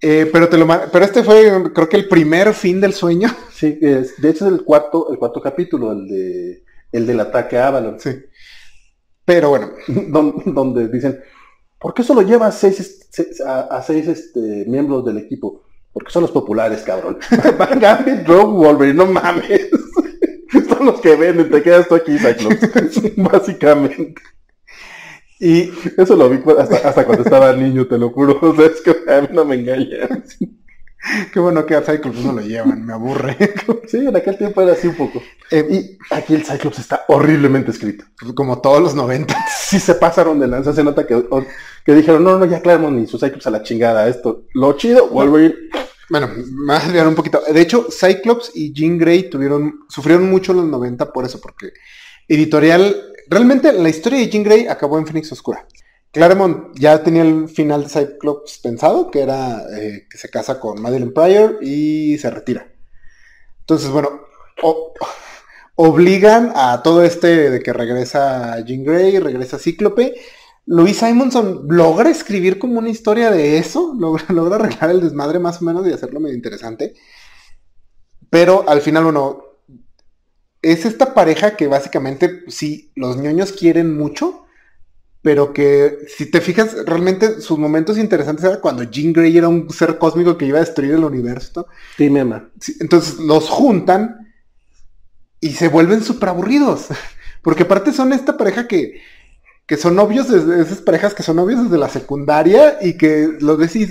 Eh, pero te lo pero este fue creo que el primer fin del sueño. Sí, es, de hecho es el cuarto, el cuarto capítulo, el de el del ataque a Avalon. Sí. Pero bueno. donde, dicen, ¿por qué solo lleva seis, a, seis este, miembros del equipo? Porque son los populares, cabrón. Van Gambit, Rogue, Wolverine, no mames. son los que venden, te quedas tú aquí, Cyclops. Básicamente. Y eso lo vi hasta, cuando estaba niño, te lo juro. O sea, es que a mí no me engañan. Qué bueno que a Cyclops no lo llevan, me aburre. sí, en aquel tiempo era así un poco. Eh, y aquí el Cyclops está horriblemente escrito. Como todos los 90. Sí se pasaron de lanza, se nota que, que dijeron, no, no, ya Claremont ni su Cyclops a la chingada. Esto, lo chido, Wolverine bueno, más un poquito. De hecho, Cyclops y Jean Grey tuvieron, sufrieron mucho en los 90 por eso, porque editorial, realmente la historia de Jean Grey acabó en Phoenix Oscura. Claremont ya tenía el final de Cyclops pensado, que era eh, que se casa con Madeline Pryor y se retira. Entonces, bueno, obligan a todo este de que regresa Jean Grey, regresa Cíclope. Louis Simonson logra escribir como una historia de eso, logra, logra arreglar el desmadre más o menos y hacerlo medio interesante. Pero al final, bueno, es esta pareja que básicamente, sí, los ñoños quieren mucho, pero que si te fijas, realmente sus momentos interesantes era cuando Jean Grey era un ser cósmico que iba a destruir el universo. Sí, mema. entonces los juntan y se vuelven súper aburridos. Porque aparte son esta pareja que, que son novios, desde, esas parejas que son novios desde la secundaria y que lo decís,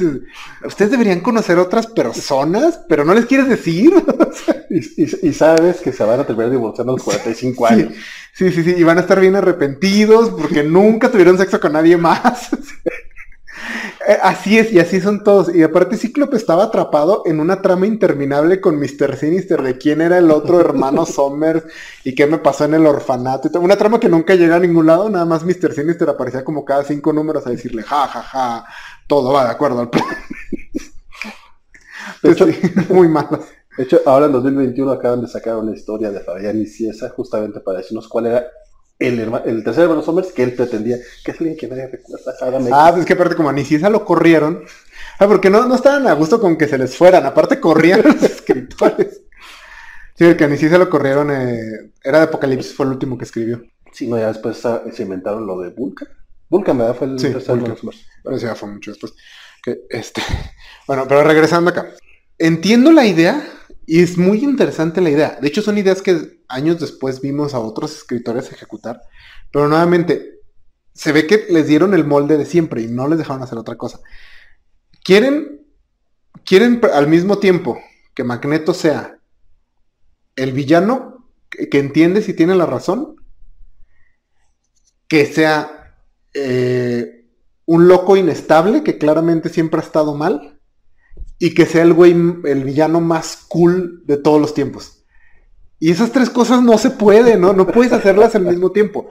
ustedes deberían conocer otras personas, pero no les quieres decir. y, sabes que se van a terminar divorciando a los 45 años. Sí, sí, sí, y van a estar bien arrepentidos porque nunca tuvieron sexo con nadie más. Eh, así es, y así son todos. Y aparte Cíclope estaba atrapado en una trama interminable con Mr. Sinister de quién era el otro hermano Somers y qué me pasó en el orfanato. Y una trama que nunca llega a ningún lado, nada más Mr. Sinister aparecía como cada cinco números a decirle, ja, ja, ja, todo va de acuerdo al plan. hecho, muy malo. De hecho, ahora en 2021 acaban de sacar una historia de Fabián y Ciesa justamente para decirnos cuál era el, el tercer hermano Somers que él pretendía, que es alguien que nadie recuerda. Ah, pues es que aparte como a Niciesa lo corrieron. Ah, porque no, no estaban a gusto con que se les fueran, aparte corrían los escritores. Sí, que a Niciesa lo corrieron, eh, era de Apocalipsis, fue el último que escribió. Sí, no, ya después ah, se inventaron lo de Vulcan. Vulcan, ¿verdad? Fue el sí, tercer hermano Somers. Pero sí, ya fue mucho después. Que, este... Bueno, pero regresando acá. Entiendo la idea, y es muy interesante la idea. De hecho, son ideas que años después vimos a otros escritores ejecutar. Pero nuevamente, se ve que les dieron el molde de siempre y no les dejaron hacer otra cosa. Quieren, quieren al mismo tiempo que Magneto sea el villano que, entiende si tiene la razón, que sea eh, un loco inestable que claramente siempre ha estado mal y que sea el güey, el villano más cool de todos los tiempos. Y esas tres cosas no se pueden, ¿no? No puedes hacerlas al mismo tiempo.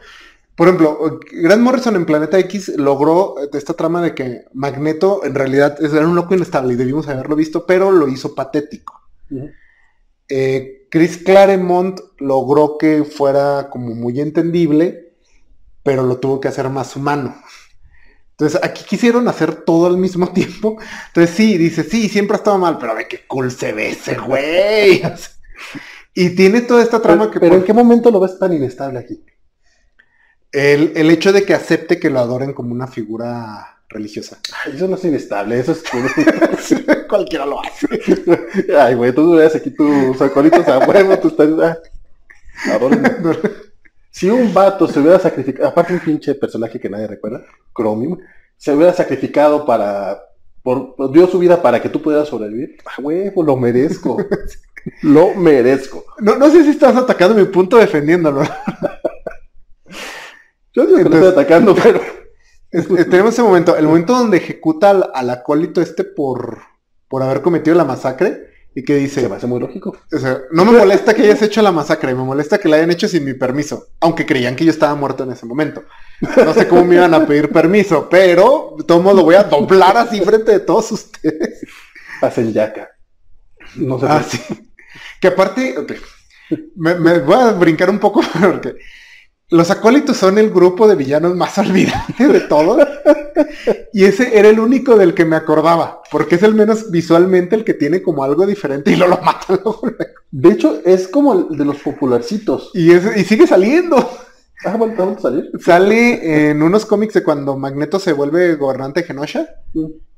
Por ejemplo, Grant Morrison en Planeta X logró esta trama de que Magneto en realidad era un loco inestable y debimos haberlo visto, pero lo hizo patético. Eh, Chris Claremont logró que fuera como muy entendible, pero lo tuvo que hacer más humano. Entonces, aquí quisieron hacer todo al mismo tiempo. Entonces, sí, dice, sí, siempre ha estado mal, pero ve qué cool se ve ese güey. y tiene toda esta trama que... Pero ¿en qué momento lo ves tan inestable aquí? El, hecho de que acepte que lo adoren como una figura religiosa. Ay, eso no es inestable, eso es Cualquiera lo hace. Ay, güey, tú ves aquí tus acolitos a huevo, tú estás... Ah, si un vato se hubiera sacrificado, aparte un pinche personaje que nadie recuerda, Chromium, se hubiera sacrificado para, por, dio su vida para que tú pudieras sobrevivir, ah, huevo, lo merezco. lo merezco. No, no sé si estás atacando mi punto defendiéndolo. Yo digo que no estoy atacando, pero... tenemos ese momento, el momento donde ejecuta al, acólito este por, por haber cometido la masacre y que dice... Se me hace muy lógico. O sea, no me molesta que hayas hecho la masacre, me molesta que la hayan hecho sin mi permiso, aunque creían que yo estaba muerto en ese momento. No sé cómo me iban a pedir permiso, pero de todo modo voy a doblar así frente de todos ustedes. Hacen yaca. No sé. Ah, Que aparte, me, me, voy a brincar un poco porque los acólitos son el grupo de villanos más olvidables de todos. y ese era el único del que me acordaba, porque es el menos visualmente el que tiene como algo diferente y no lo matan. De hecho, es como el de los popularcitos. Y, y sigue saliendo. Ah, bueno, a salir? Sale en unos cómics de cuando Magneto se vuelve gobernante de Genosha.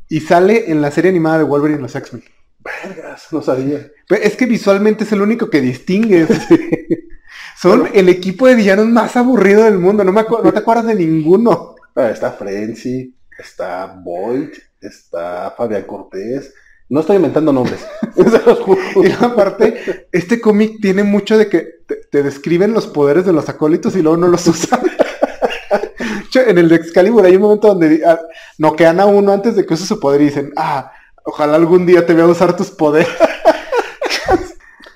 Y sale en la serie animada de Wolverine y los X-Men. Vergas, no sabía. es que visualmente es el único que distingue. Son el equipo de villanos más aburrido del mundo. No, me no te acuerdas de ninguno. Está Frenzy, está Boyd, está Fabián Cortés. No estoy inventando nombres. y aparte, este cómic tiene mucho de que te, describen los poderes de los acólitos y luego no los usan. en el de Excalibur hay un momento donde ah, noquean a uno antes de que use su poder y dicen, ah, ojalá algún día te vea usar tus poderes.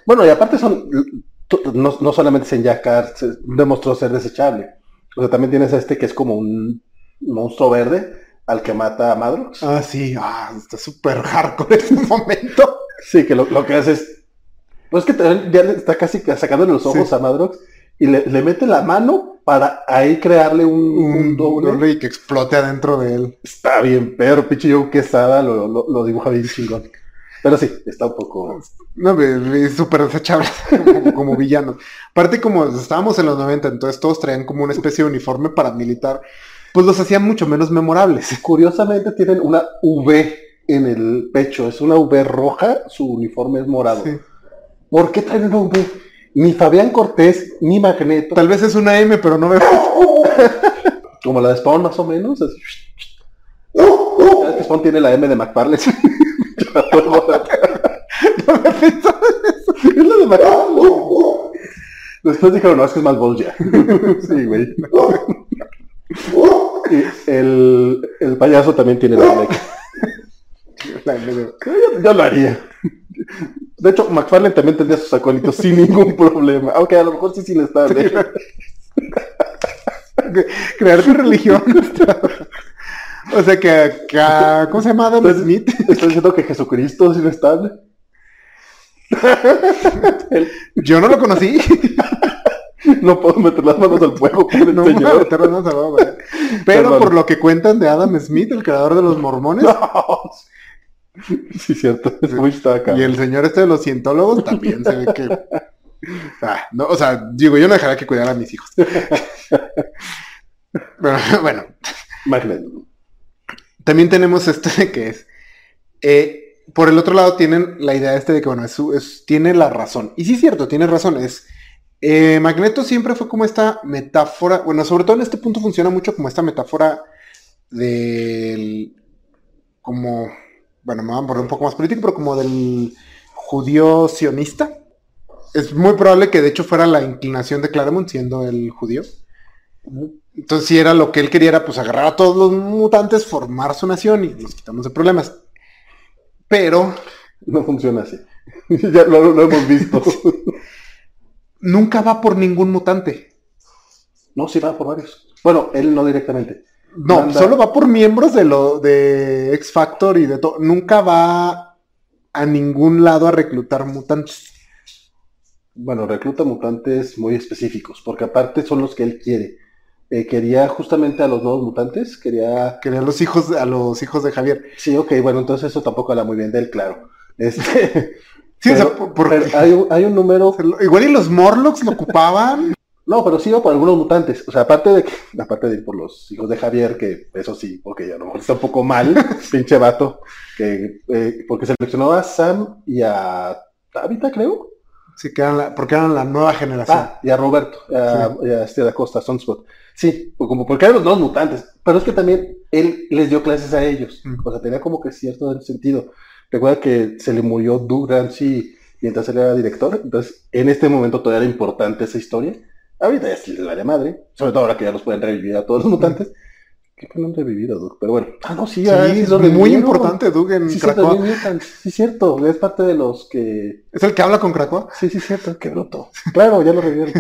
bueno, y aparte son no, no solamente en Jackar demostró ser desechable. O sea, también tienes a este que es como un monstruo verde al que mata a Madrox. Ah, sí, ah, está súper hardcore ese momento. Sí, que lo, lo que hace es. Pues que ya le está casi sacando los ojos Sí. a Madrox y le, le mete la mano para ahí crearle un, un Un doble. doble y que explote adentro de él. Está bien, pero pinche Joe Quesada lo, lo, lo dibuja bien chingón. Pero sí, está un poco. No, súper desechable como, como villanos. Aparte, como estábamos en los 90, entonces todos traían como una especie de uniforme paramilitar, pues los hacían mucho menos memorables. Curiosamente tienen una V en el pecho, es una V roja, su uniforme es morado. Sí. ¿Por qué traen una V? Ni Fabián Cortés, ni Magneto, Tal vez es una M, pero no veo. como la de Spawn más o menos. ¿Sabes que Spawn tiene la M de McFarlane? No había pensado en eso. es la de McFarlane. Después dijeron, no, es que es más ya. sí, güey. Y el, el payaso también tiene la Yo, yo lo haría. De hecho, McFarlane también tendría sus acólitos sin ningún problema. Aunque a lo mejor sí sin estar. ¿eh? Crear tu religión. o sea que, que a- ¿cómo se llama Adam Entonces- Smith? ¿Estás diciendo que Jesucristo es inestable? Yo no lo conocí. No puedo meter las manos al fuego el No Señor. meter las manos al fuego, ¿verdad? Pero Perdón. por lo que cuentan de Adam Smith, el creador de los mormones, No. Sí, cierto. Acá. y el señor este de los cientólogos, también se ve que... Ah, no, o sea, digo, yo no dejaría que cuidara a mis hijos. Pero bueno, Magneto. También tenemos esto de que es... eh, por el otro lado tienen la idea este de que, bueno, es, tiene la razón. Y sí es cierto, tiene razón. Es, eh, Magneto siempre fue como esta metáfora, bueno, sobre todo en este punto funciona mucho como esta metáfora del, como, bueno, me voy a poner un poco más político, pero como del judío sionista. Es muy probable que de hecho fuera la inclinación de Claremont siendo el judío. Entonces, si era lo que él quería, era pues agarrar a todos los mutantes, formar su nación y nos quitamos de problemas. Pero No funciona así. ya lo, lo hemos visto. nunca va por ningún mutante. no, sí va por varios. Bueno, él no directamente. No, Manda- solo va por miembros de lo de X Factor y de todo. Nunca va a ningún lado a reclutar mutantes. Bueno, recluta mutantes muy específicos, porque aparte son los que él quiere. Eh, quería justamente a los nuevos mutantes, quería... Quería a los hijos, a los hijos de Javier. Sí, ok, bueno, entonces eso tampoco habla muy bien de él, claro. Este, Sí, o sea, por- hay, un, hay un número... igual y los Morlocks lo ocupaban. No, pero sí iba por algunos mutantes. O sea, aparte de que, aparte de ir por los hijos de Javier, que eso sí, porque a lo mejor está un poco mal, pinche vato, que, eh, porque seleccionó a Sam y a Tabitha, creo. Sí, que eran la- porque eran la nueva generación. Ah, y a Roberto, a, y a este de Acosta, Sunspot. Sí, pues como porque eran los dos mutantes. Pero es que también él les dio clases a ellos. Mm. O sea, tenía como que cierto sentido. Recuerda que se le murió Doug Ramsey mientras él era director. Entonces, en este momento todavía era importante esa historia. Ahorita ya sí les vale madre. Sobre todo ahora que ya los pueden revivir a todos los mutantes. ¿Qué que no han revivido, Doug? Pero bueno. Ah, no, sí, ya, sí es lo muy importante Doug en Sí, cierto, Krakoa. Mutants. Sí, cierto. Es parte de los que ¿Es el que habla con Krakoa? Sí, sí, cierto, qué bruto. Claro, ya lo revivieron,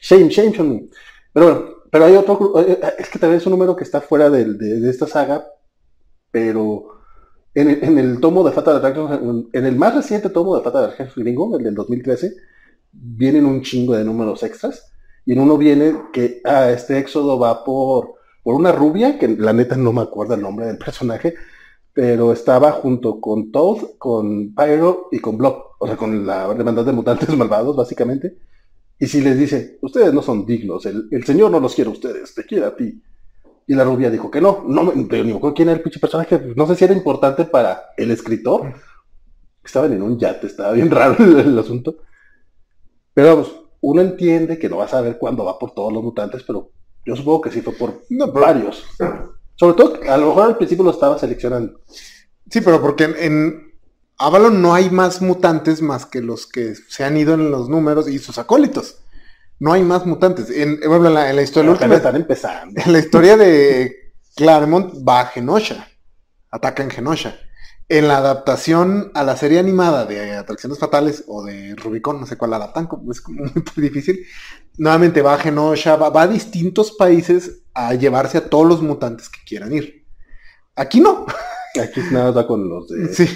shame, shame on me. Pero bueno, pero hay otro, eh, eh, es que también es un número que está fuera de, de esta saga, pero en el, en el tomo de Fatal Attraction, en el más reciente tomo de Fatal Attraction gringo, el del 2013, vienen un chingo de números extras, y en uno viene que, ah, este éxodo va por, por una rubia, que la neta no me acuerdo el nombre del personaje, pero estaba junto con Toad, con Pyro y con Blob, o sea, con la hermandad de mutantes malvados, básicamente. Y si les dice, ustedes no son dignos, el, señor no los quiere a ustedes, te quiere a ti. Y la rubia dijo que no, no me me acuerdo quién era el pinche personaje, no sé si era importante para el escritor. Estaban en un yate, estaba bien raro el, el asunto. Pero vamos, uno entiende que no vas a ver cuándo va por todos los mutantes, pero yo supongo que sí fue por No, pero- varios. Sobre todo, a lo mejor al principio lo estaba seleccionando. Sí, pero porque en, en Avalon no hay más mutantes más que los que se han ido en los números y sus acólitos. No hay más mutantes. En, ejemplo, en la, en la historia, última- están empezando. en la historia de Claremont va a Genosha. Ataca en Genosha. En la adaptación a la serie animada de Atracciones Fatales o de Rubicon, no sé cuál adaptan, como- es muy difícil, nuevamente va a Genosha, va, va a distintos países a llevarse a todos los mutantes que quieran ir. Aquí no. Aquí nada más va con los de... Sí.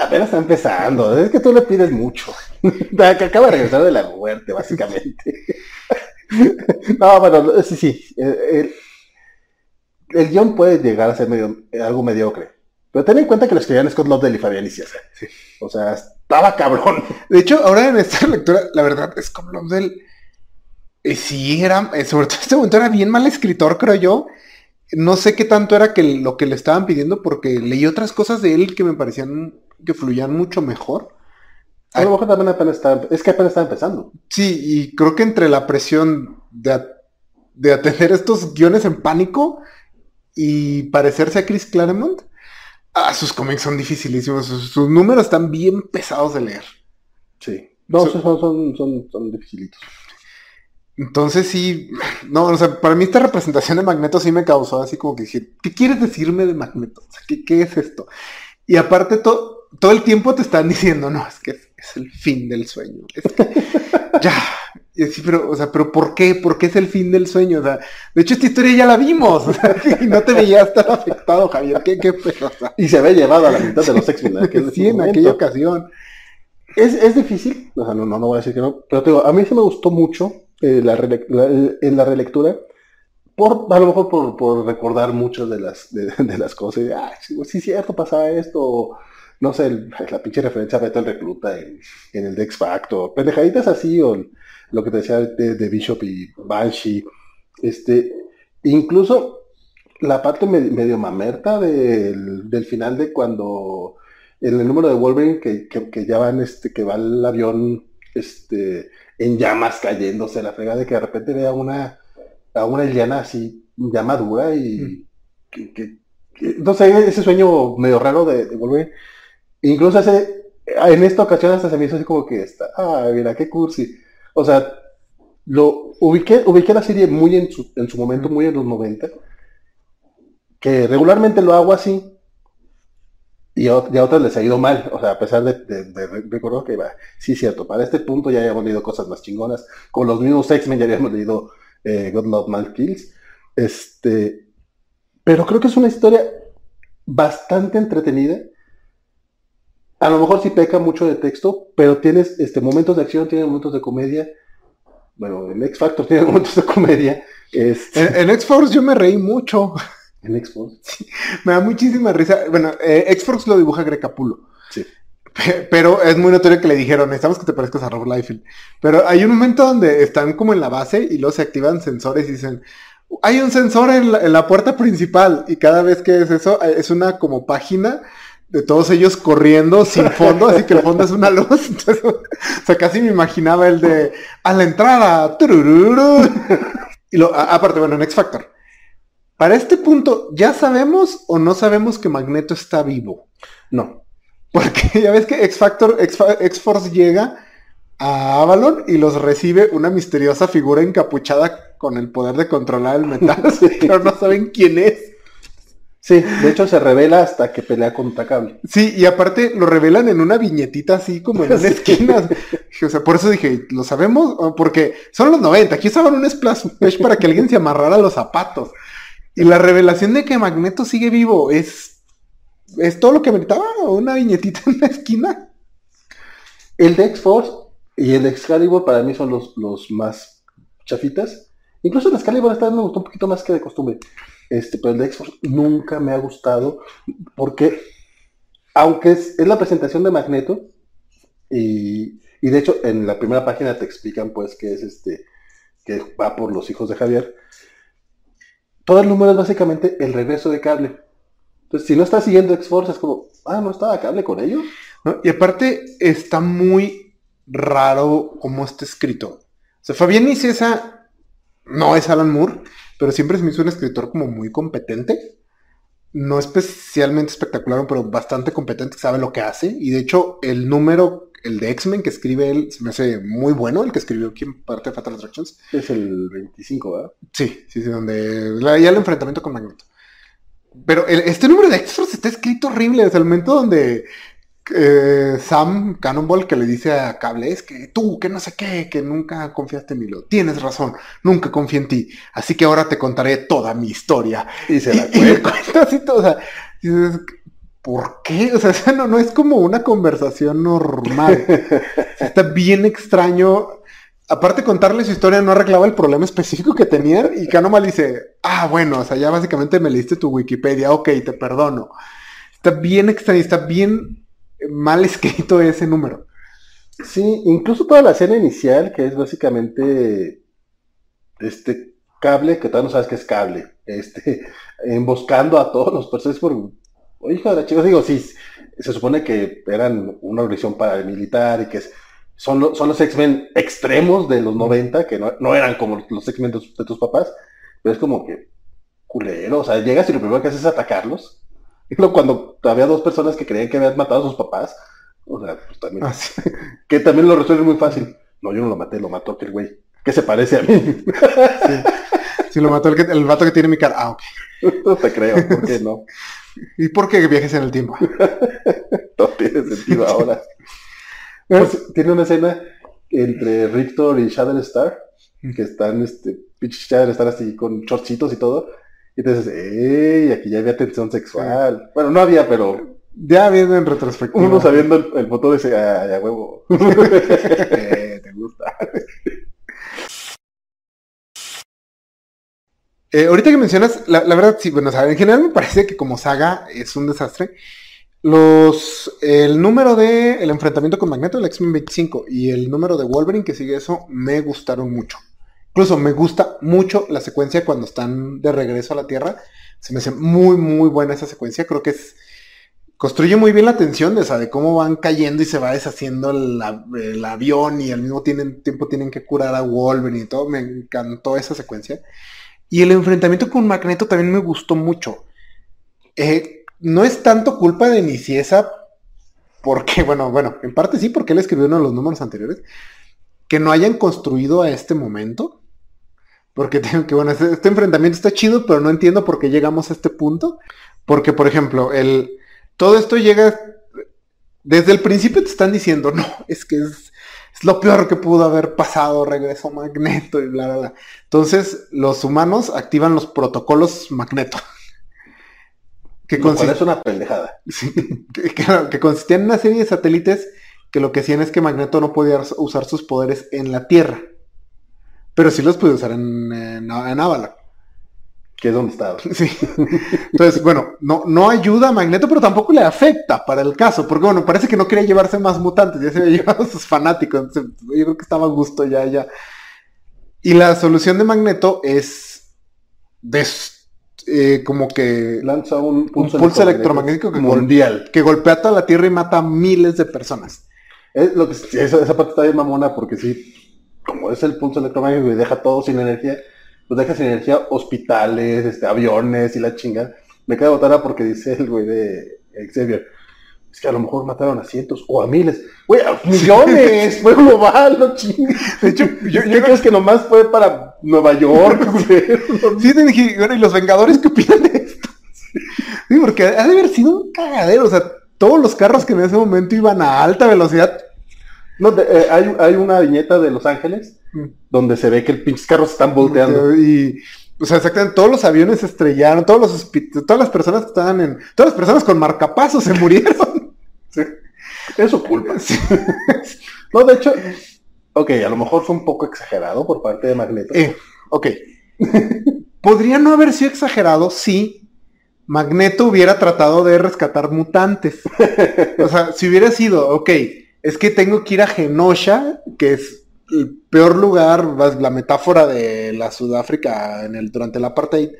Apenas está empezando, es que tú le pides mucho. que acaba de regresar de la muerte, básicamente. no, bueno, sí, sí. El, el guion puede llegar a ser medio, algo mediocre. Pero ten en cuenta que lo escribían Scott Lobdell y Fabián Iciesa. Sí. O sea, estaba cabrón. De hecho, ahora en esta lectura, la verdad, Scott Lobdell sí era, eh, sobre todo en este momento era bien mal escritor, creo yo. No sé qué tanto era que lo que le estaban pidiendo, porque leí otras cosas de él que me parecían que fluían mucho mejor. A lo mejor también apenas está, es que apenas está empezando. Sí, y creo que entre la presión de, atender estos guiones en pánico y parecerse a Chris Claremont, ah, sus cómics son dificilísimos. Sus, sus números están bien pesados de leer. Sí. No, So- son, son, son, son dificilitos. Entonces sí, no, o sea, para mí esta representación de Magneto sí me causó así como que dije, ¿qué quieres decirme de Magneto? O sea, ¿qué, qué es esto? Y aparte to- todo el tiempo te están diciendo, no, es que es, es el fin del sueño. Es que, ya. Y así, pero, o sea, pero ¿por qué? ¿Por qué es el fin del sueño? O sea, de hecho esta historia ya la vimos. O sea, y no te veías tan afectado, Javier. ¿Qué, qué pedo? O sea, Y se había llevado a la mitad de los X-Men. sí, en aquella ocasión. Es, es difícil, o sea, no, no, no voy a decir que no, pero te digo, a mí sí me gustó mucho eh, la la- en la relectura, por, a lo mejor por, por recordar muchas de las, de, las cosas, y, ah, sí, sí, cierto, pasaba esto, no sé, la pinche referencia a Beto el Recluta en, en el de X Factor, pendejaditas así, o lo que te decía de, Bishop y Banshee, este, incluso la parte me- medio mamerta del, del final de cuando en el número de Wolverine que, que, que ya van, este, que va el avión este, en llamas cayéndose, la fregada de que de repente vea una, a una Eliana así, ya madura y que, que- que- sé, ese sueño medio raro de, de Wolverine. Incluso ese, en esta ocasión hasta se me hizo así como que está, ah, mira, qué cursi. O sea, lo ubiqué, ubiqué la serie muy en su, en su momento, muy en los 90, que regularmente lo hago así, y a, otras les ha ido mal, o sea, a pesar de, de, de re- recordar que va, sí cierto, para este punto ya habíamos leído cosas más chingonas, con los mismos X-Men ya habíamos leído eh, God Love Man Kills, este, pero creo que es una historia bastante entretenida, a lo mejor sí peca mucho de texto, pero tienes este, momentos de acción, tiene momentos de comedia, bueno, el X Factor tiene momentos de comedia, este, En, en X-Force yo me reí mucho. En X-Force, Me da muchísima risa. Bueno, eh, X-Force lo dibuja Greg Capullo. Sí. Pe- Pero es muy notorio que le dijeron, necesitamos que te parezcas a Rob Liefeld. Pero hay un momento donde están como en la base y luego se activan sensores y dicen, hay un sensor en la, en la puerta principal y cada vez que es eso, eh, es una como página de todos ellos corriendo sin fondo, así que el fondo es una luz. Entonces, o sea, casi me imaginaba el de a la entrada. turururu. Y lo, aparte, bueno, en X Factor. Para este punto, ¿ya sabemos o no sabemos que Magneto está vivo? no, Porque ya ves que X Factor, X- X-Force llega a Avalon y los recibe una misteriosa figura encapuchada con el poder de controlar el metal, pero no saben quién es. sí, de hecho se revela hasta que pelea contra Cable. Sí, y aparte lo revelan en una viñetita así como en una Sí. esquina. O sea, por eso dije, ¿lo sabemos? Porque son los 90, aquí usaban un splash para que alguien se amarrara los zapatos. Y la revelación de que Magneto sigue vivo es, es todo lo que meritaba una viñetita en la esquina. El de X-Force y el de Excalibur para mí son los, los más chafitas. Incluso el Excalibur esta vez me gustó un poquito más que de costumbre. Este, pero el de X-Force nunca me ha gustado porque, aunque es, es la presentación de Magneto, y, y de hecho en la primera página te explican pues que es este, que va por los hijos de Javier, el número es básicamente el regreso de Cable. Entonces, si no estás siguiendo X-Force, es como, ah, no estaba Cable con ellos. Y aparte está muy raro cómo está escrito. O sea, Fabián Icesa no es Alan Moore, pero siempre se me hizo un escritor como muy competente. No especialmente espectacular, pero bastante competente, sabe lo que hace. Y de hecho, el número, el de X-Men que escribe él, se me hace muy bueno, el que escribió aquí en parte de Fatal Attractions. Es el 25, ¿verdad? Sí, sí, sí, donde la- ya el enfrentamiento con Magneto. Pero el- este número de X-Force está escrito horrible, es el momento donde eh, Sam Cannonball que le dice a Cable, es que tú, que no sé qué, que nunca confiaste en mí. Lo, Tienes razón, nunca confié en ti. Así que ahora te contaré toda mi historia. Y se la Y, y le cuenta. cuenta así todo, o sea, dices, ¿por qué? O sea, no, no es como una conversación normal. Está bien extraño. Aparte contarle su historia no arreglaba el problema específico que tenían y Canomal dice, ah, bueno, o sea, ya básicamente me leíste tu Wikipedia, ok, te perdono. Está bien extraño, está bien mal escrito ese número. Sí, incluso toda la escena inicial, que es básicamente este cable, que todavía no sabes que es cable, este, emboscando a todos los personajes por... Hija de la chica, digo, sí, se supone que eran una organización paramilitar y que es- son, lo- son los X-Men extremos de los 90, que no, no eran como los X-Men de, tus- de tus papás, pero es como que culero, o sea, llegas y lo primero que haces es atacarlos. Y luego cuando había dos personas que creían que habían matado a sus papás, o sea, pues también... Así. Que también lo resuelve muy fácil. No, yo no lo maté, lo mató aquel güey. Que se parece a mí. Si lo mató el, que, el vato que tiene mi cara. Ah, ok. no te creo, ¿por qué no? ¿Y por qué viajes en el tiempo? No tiene sentido ahora. Pues, tiene una escena entre Rictor y Shatterstar, que están, este, pinche Shatterstar así con chorcitos y todo. Y te dices, ¡ey! Aquí ya había tensión sexual. Bueno, no había, pero Ya viene en retrospectiva. uno sabiendo el, el foto de ese, ¡ay, a huevo! Eh, ¿Te gusta? Eh, ahorita que mencionas, la, verdad, sí, bueno, en general me parece que como saga es un desastre. Los, el número de el enfrentamiento con Magneto, el X-Men 25, y el número de Wolverine que sigue eso, me gustaron mucho. Incluso me gusta mucho la secuencia cuando están de regreso a la Tierra. Se me hace muy, muy buena esa secuencia. Creo que es, construye muy bien la tensión de, esa, de cómo van cayendo y se va deshaciendo el, avión y al mismo tiempo tienen que curar a Wolverine y todo. Me encantó esa secuencia. Y el enfrentamiento con Magneto también me gustó mucho. Eh, no es tanto culpa de Niciesa, porque, bueno, bueno, en parte sí, porque él escribió uno de los números anteriores, que no hayan construido a este momento. Porque tengo que, bueno, este, este enfrentamiento está chido, pero no entiendo por qué llegamos a este punto. Porque, por ejemplo, el, todo esto llega, desde el principio te están diciendo, no, es que es, es lo peor que pudo haber pasado, regresó Magneto y bla, bla, bla. Entonces, los humanos activan los protocolos Magneto. Que, Lo cual es una pendejada. sí, que- consistían en una serie de satélites que lo que hacían es que Magneto no podía us- usar sus poderes en la Tierra. Pero sí los puede usar en, en, en Avalon. Que es donde estaba. Sí. Entonces, bueno, no, no ayuda a Magneto, pero tampoco le afecta para el caso, porque bueno, parece que no quería llevarse más mutantes, ya se había llevado a sus fanáticos, entonces, yo creo que estaba a gusto ya, ya. Y la solución de Magneto es des- eh, como que, Lanza un pulso, pulso electromagnético que mundial. que golpea toda la Tierra y mata a miles de personas. Es lo que, esa, esa parte está bien mamona porque sí, como es el pulso electromagnético y deja todo sin energía, pues deja sin energía hospitales, este, aviones y la chinga. Me queda botada porque dice el güey de Xavier. Es que a lo mejor mataron a cientos o a miles. Güey, a millones. fue global, no chingues. De hecho, yo, ¿Qué crees que nomás fue para Nueva York? güey? Sí, te dije, bueno, ¿y los Vengadores qué opinan de esto? Sí, porque ha de haber sido un cagadero, o sea, todos los carros que en ese momento iban a alta velocidad. No, de- eh, hay, hay una viñeta de Los Ángeles Mm. donde se ve que el pinches carros están volteando. Y, o sea, exactamente, todos los aviones se estrellaron, todos los todas las personas que estaban en, todas las personas con marcapasos se murieron. Es su culpa. no, de hecho, ok, a lo mejor fue un poco exagerado por parte de Magneto. Eh, ok. Podría no haber sido exagerado si Magneto hubiera tratado de rescatar mutantes. O sea, si hubiera sido, ok, es que tengo que ir a Genosha, que es el peor lugar, la metáfora de la Sudáfrica en el, durante el apartheid,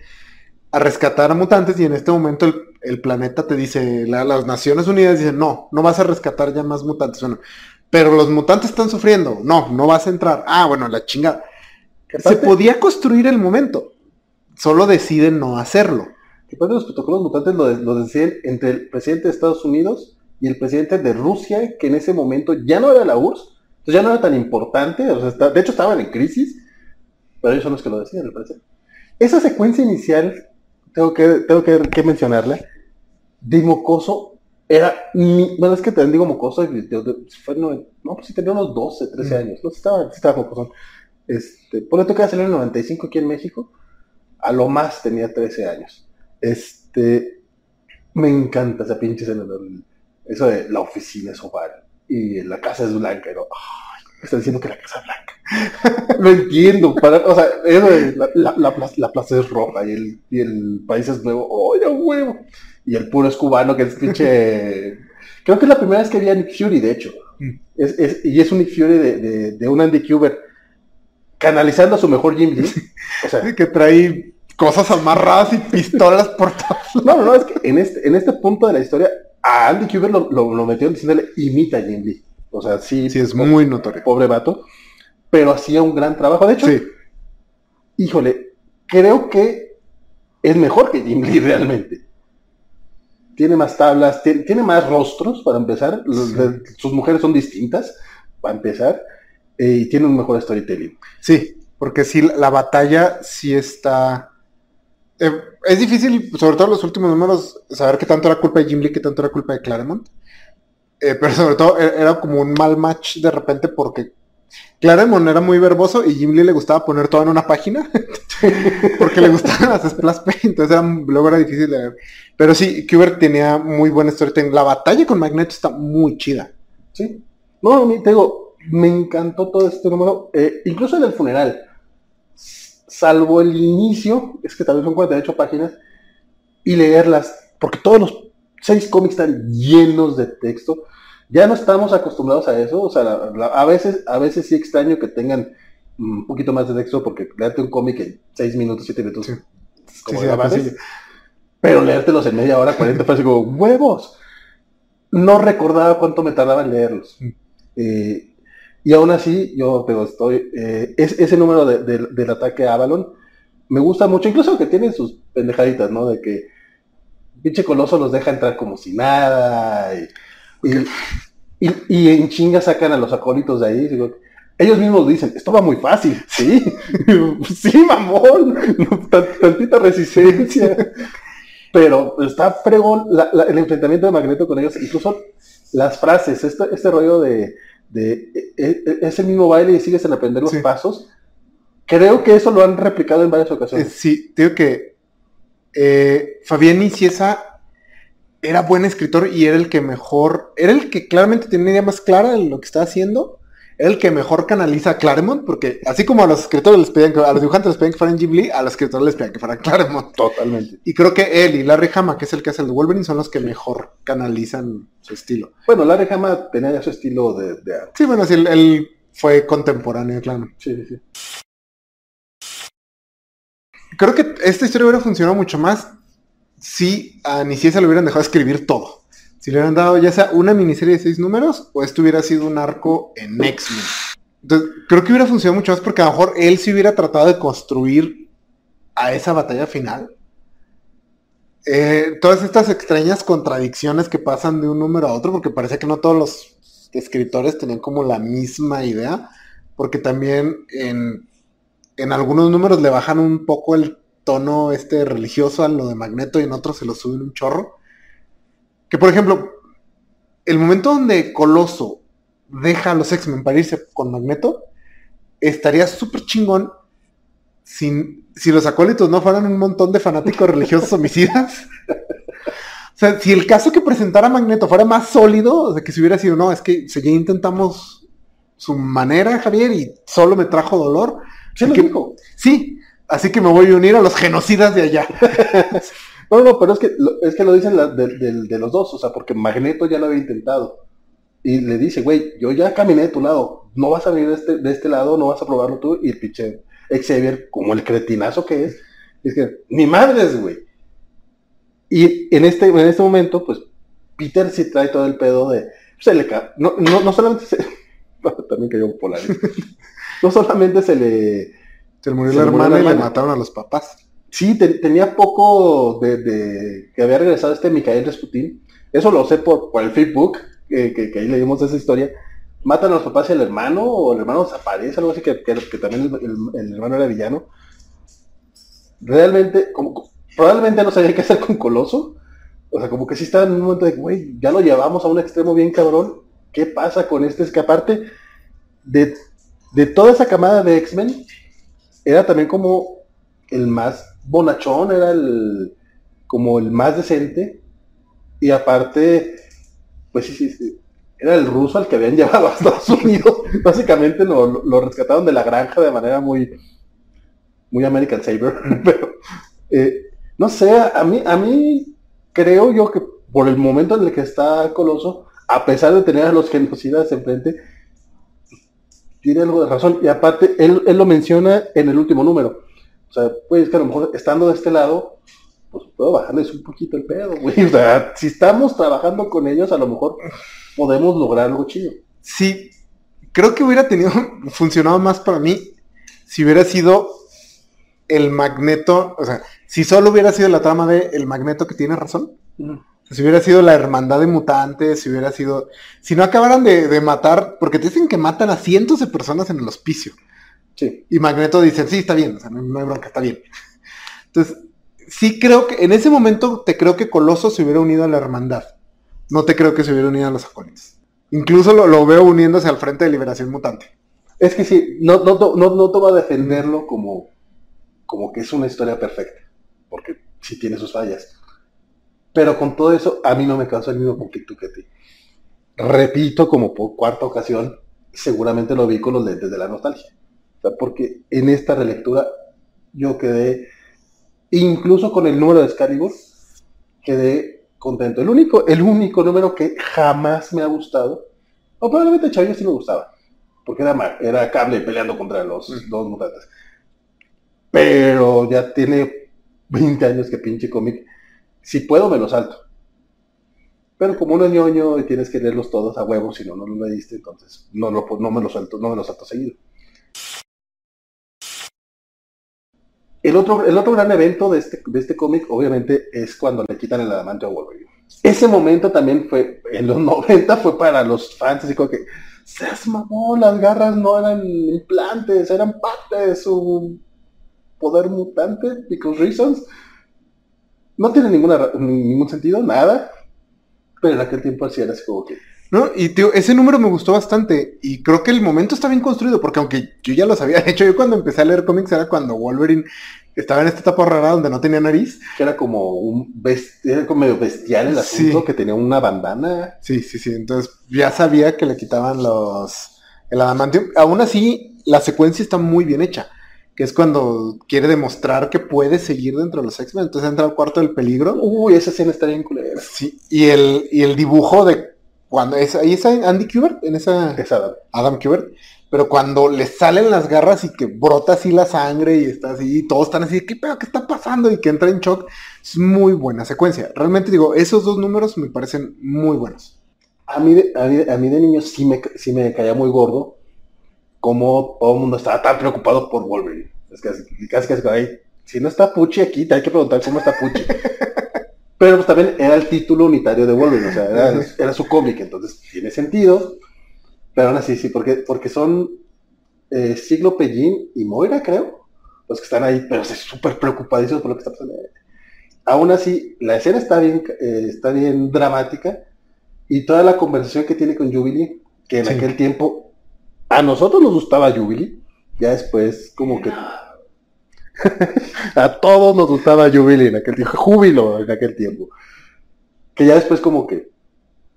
a rescatar a mutantes y en este momento el, el planeta te dice, la- las Naciones Unidas dicen, no, no vas a rescatar ya más mutantes. Bueno, pero los mutantes están sufriendo, no, no vas a entrar. Ah, bueno, la chingada. Se podía construir el momento, solo deciden no hacerlo. que aparte los protocolos mutantes lo, de- lo deciden entre el presidente de Estados Unidos y el presidente de Rusia, que en ese momento ya no era la URSS, entonces ya no era tan importante, o sea, está- de hecho estaban en crisis, pero ellos son los que lo deciden, al parecer. Esa secuencia inicial, tengo que, tengo que, que mencionarla, de mocoso, era mi, bueno, es que te digo mocoso, fue no, no, pues sí tenía unos 12, 13 Mm. años, no, estaba, estaba mocosón. Este, por tú que salió en el 95 aquí en México, a lo más tenía 13 años. Este, me encanta esa pinche escena, eso de la oficina es oval y la casa es blanca, y no, ay, me está diciendo que la casa es blanca. Lo entiendo, para, o sea, eso la, la, la plaza, la plaza es roja y el, y el país es nuevo, ¡oh, ya huevo! Y el puro es cubano, que es pinche... Creo que es la primera vez que vi a Nick Fury, de hecho. Mm. Es, es- y es un Nick Fury de, de, de un Andy Cuber canalizando a su mejor Jim Lee. O sea, Que trae cosas amarradas y pistolas por todo. no, no, no, es que en este, en este punto de la historia, a Andy Cuber lo, lo, lo metieron diciéndole imita a Jim Lee. O sea, sí, Sí, es muy notorio. pobre vato, pero hacía un gran trabajo. De hecho, Sí, híjole, creo que es mejor que Jim Lee realmente. Tiene más tablas, tiene, tiene más rostros para empezar. Sí. sus mujeres son distintas para empezar. eh, y tiene un mejor storytelling. sí, porque sí, la batalla sí está... eh, es difícil, sobre todo en los últimos números, saber qué tanto era culpa de Jim Lee, qué tanto era culpa de Claremont. Eh, pero sobre todo e- era como un mal match de repente porque Claremont era muy verboso y Jim Lee le gustaba poner todo en una página porque le gustaban las splash page, entonces luego era difícil de ver. Pero sí, Kubert tenía muy buen storytelling. La batalla con Magneto está muy chida. ¿sí? No, te digo, me encantó todo este número, eh, incluso en el funeral, salvo el inicio, es que también son 48 páginas, y leerlas, porque todos los seis cómics están llenos de texto. Ya no estamos acostumbrados a eso, o sea, la- la- a veces, a veces sí extraño que tengan mm, un poquito más de texto, porque leerte un cómic en 6 minutos, 7 minutos, Sí. como Sí, sí, madres. pasillo. pero leértelos en media hora, 40 fue como, huevos. No recordaba cuánto me tardaba en leerlos. Mm. Eh, y aún así, yo pero estoy, eh, es, ese número de- de- del ataque a Avalon me gusta mucho, incluso que tienen sus pendejaditas, ¿no? De que pinche coloso los deja entrar como si nada. Y, y- y- y en chinga sacan a los acólitos de ahí. digo, ellos mismos dicen, esto va muy fácil, sí, sí, mamón, Tan- tantita resistencia. Pero está fregón la- la- el enfrentamiento de Magneto con ellos, incluso las frases, este, este rollo de, de e- e- es el mismo baile y sigues en aprender los Sí. pasos. Creo que eso lo han replicado en varias Eh, ocasiones. sí, te digo que eh, Fabián Niciesa era buen escritor y era el que mejor, era el que claramente tenía una idea más clara de lo que estaba haciendo, el que mejor canaliza a Claremont, porque así como a los escritores les pedían que, a los dibujantes les pedían que fueran Jim Lee, a los escritores les pedían que fueran Claremont. Totalmente. Y creo que él y Larry Hama, que es el que hace el de Wolverine, son los que mejor canalizan su estilo. Bueno, Larry Hama tenía ya su estilo de, de. Sí, bueno, sí, él, él fue contemporáneo, claro. Sí, sí, sí. Creo que esta historia hubiera funcionado mucho más si a Niciesa le hubieran dejado escribir todo. Si le hubieran dado ya sea una miniserie de seis números o esto hubiera sido un arco en X-Men. Entonces, creo que hubiera funcionado mucho más porque a lo mejor él sí hubiera tratado de construir a esa batalla final. Eh, todas estas extrañas contradicciones que pasan de un número a otro, porque parece que no todos los escritores tenían como la misma idea, porque también en, en algunos números le bajan un poco el tono este religioso a lo de Magneto y en otros se lo suben un chorro. Que por ejemplo, el momento donde Coloso deja a los X-Men para irse con Magneto, estaría súper chingón sin, si los acólitos no fueran un montón de fanáticos religiosos homicidas. O sea, si el caso que presentara Magneto fuera más sólido, o sea, que si hubiera sido, no, es que si ya intentamos su manera, Javier, y solo me trajo dolor. Sí, Así lo que- dijo. Sí, así que me voy a unir a los genocidas de allá. No, no, pero es que lo, es que lo dicen la- de, de- de los dos, o sea, porque Magneto ya lo había intentado. Y le dice, güey, yo ya caminé de tu lado, no vas a venir de este, de este lado, no vas a probarlo tú. Y el pinche Xavier, como el cretinazo que es, es que, ni madres, güey. Y en este, en este momento, pues, Peter sí trae todo el pedo de, se le ca- no, no, no solamente se, también cayó Polaris. no solamente se le, Se le murió Se la hermana y le mataron a los papás. Sí, te- tenía poco de, que había regresado este Mikhail Rasputin. Eso lo sé por, por el Facebook, que, que- ahí leímos esa historia. Matan a los papás y al hermano, o el hermano desaparece, algo así, que, que- también el, el- el hermano era villano. Realmente, como, probablemente no sabía qué hacer con Coloso, O sea, como que sí está en un momento de, güey, ya lo llevamos a un extremo bien cabrón. ¿Qué pasa con este? Es que aparte de, de toda esa camada de X-Men, era también como el más bonachón, era el como el más decente. Y aparte, pues sí, sí, sí. Era el ruso al que habían llevado a Estados Unidos. Básicamente lo, lo rescataron de la granja de manera muy, muy American Saber. Pero, eh, no sé, a mí, a mí creo yo que por el momento en el que está Coloso, a pesar de tener a los genocidas enfrente, tiene algo de razón. Y aparte, él, él lo menciona en el último número. O sea, pues que a lo mejor estando de este lado, pues puedo bajarles un poquito el pedo, güey. O sea, si estamos trabajando con ellos, a lo mejor podemos lograr algo chido. Sí, creo que hubiera tenido, funcionado más para mí si hubiera sido el magneto, o sea, si solo hubiera sido la trama de el magneto que tiene razón. Si hubiera sido la hermandad de mutantes, si hubiera sido... Si no acabaran de, de matar, porque te dicen que matan a cientos de personas en el hospicio. Y Magneto dice, sí, está bien, o sea, no, hay bronca, está bien. Entonces, sí creo que en ese momento te creo que Coloso se hubiera unido a la hermandad. No te creo que se hubiera unido a los Acolytes. Incluso lo, veo uniéndose al Frente de Liberación Mutante. Es que sí, no, no, te a defenderlo como, como que es una historia perfecta, porque sí tiene sus fallas. Pero con todo eso, a mí no me causa el mismo conflicto que a ti. Repito, como por cuarta ocasión, seguramente lo vi con los lentes de la nostalgia. O sea, porque en esta relectura yo quedé, incluso con el número de Excalibur, quedé contento. El único, el único número que jamás me ha gustado, o probablemente Chavilla sí me gustaba, porque era, ma- era cable peleando contra los dos mutantes. Pero ya tiene 20 años que pinche cómic. Si puedo, me lo salto. Pero como uno es ñoño y tienes que leerlos todos a huevo, si no, no lo leíste, entonces no, lo, no me lo salto, no me lo salto seguido. El otro, el otro gran evento de este, de este cómic, obviamente, es cuando le quitan el adamante a Wolverine. Ese momento también fue, en los 90 fue para los fans, así como que, seas mamón, las garras no eran implantes, eran parte de su poder mutante, because reasons. No tiene ninguna, ningún sentido, nada. Pero en aquel tiempo así era así como que, ¿No? Y tío, ese número me gustó bastante. Y creo que el momento está bien construido, porque aunque yo ya los había hecho, yo cuando empecé a leer cómics era cuando Wolverine estaba en esta etapa rara donde no tenía nariz. que era como un best- era como medio bestial el Sí. asunto, que tenía una bandana. Sí, sí, sí. Entonces ya sabía que le quitaban los. El adamantium. Aún así, la secuencia está muy bien hecha. Que es cuando quiere demostrar que puede seguir dentro de los X-Men. Entonces entra al cuarto del peligro. Uy, esa escena está bien culera. Sí. Y el, y el dibujo de cuando es. Ahí está Andy Kubert, en esa. Esa, Adam Kubert. Pero cuando le salen las garras y que brota así la sangre y está así, y todos están así, ¿qué pedo? ¿Qué está pasando? Y que entra en shock. Es muy buena secuencia. Realmente digo, esos dos números me parecen muy buenos. a, mí de, a, mí, a mí de niño sí me, sí me caía muy gordo como todo el mundo estaba tan preocupado por Wolverine. Es que casi, casi, casi, ay, si no está Pucci aquí, te hay que preguntar cómo está Pucci. Pero pues también era el título unitario de Wolverine, o sea, era, era su cómic, entonces tiene sentido. Pero aún así, sí, porque, porque son eh, Siglo Pellín y Moira, creo, los que están ahí, pero sí, súper preocupadísimos por lo que está pasando. Aún así, la escena está bien, eh, está bien dramática y toda la conversación que tiene con Jubilee, que en Sí. aquel tiempo a nosotros nos gustaba Jubilee, ya después como que a todos nos gustaba Jubilee en aquel tiempo, Júbilo en aquel tiempo, que ya después como que,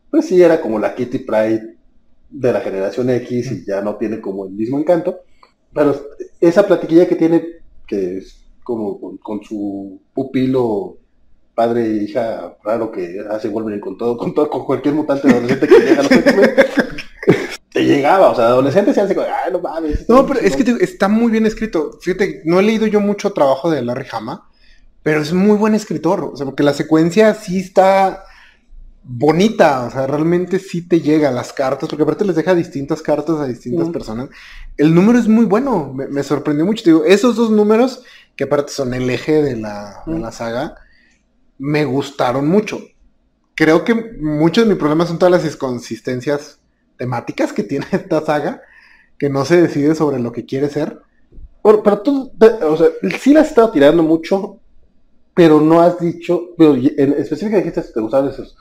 pues sí, era como la Kitty Pride de la generación X y ya no tiene como el mismo encanto, pero esa platiquilla que tiene, que es como con, con su pupilo padre e hija raro que hace Wolverine con todo, con todo, con cualquier mutante adolescente que llega a los te llegaba, o sea, adolescente se hace como, ay, no mames. No, pero es que chingón". te- está muy bien escrito. Fíjate, no he leído yo mucho trabajo de Larry Hama, pero es muy buen escritor. O sea, porque la secuencia sí está bonita. O sea, realmente sí te llega las cartas, porque aparte les deja distintas cartas a distintas personas. El número es muy bueno, me, me sorprendió mucho. Te digo, esos dos números, que aparte son el eje de la, de la saga, me gustaron mucho. Creo que muchos de mis problemas son todas las inconsistencias temáticas que tiene esta saga, que no se decide sobre lo que quiere ser. Bueno, pero tú, o sea, sí la has estado tirando mucho pero no has dicho, pero en específico dijiste que te gustaban esos,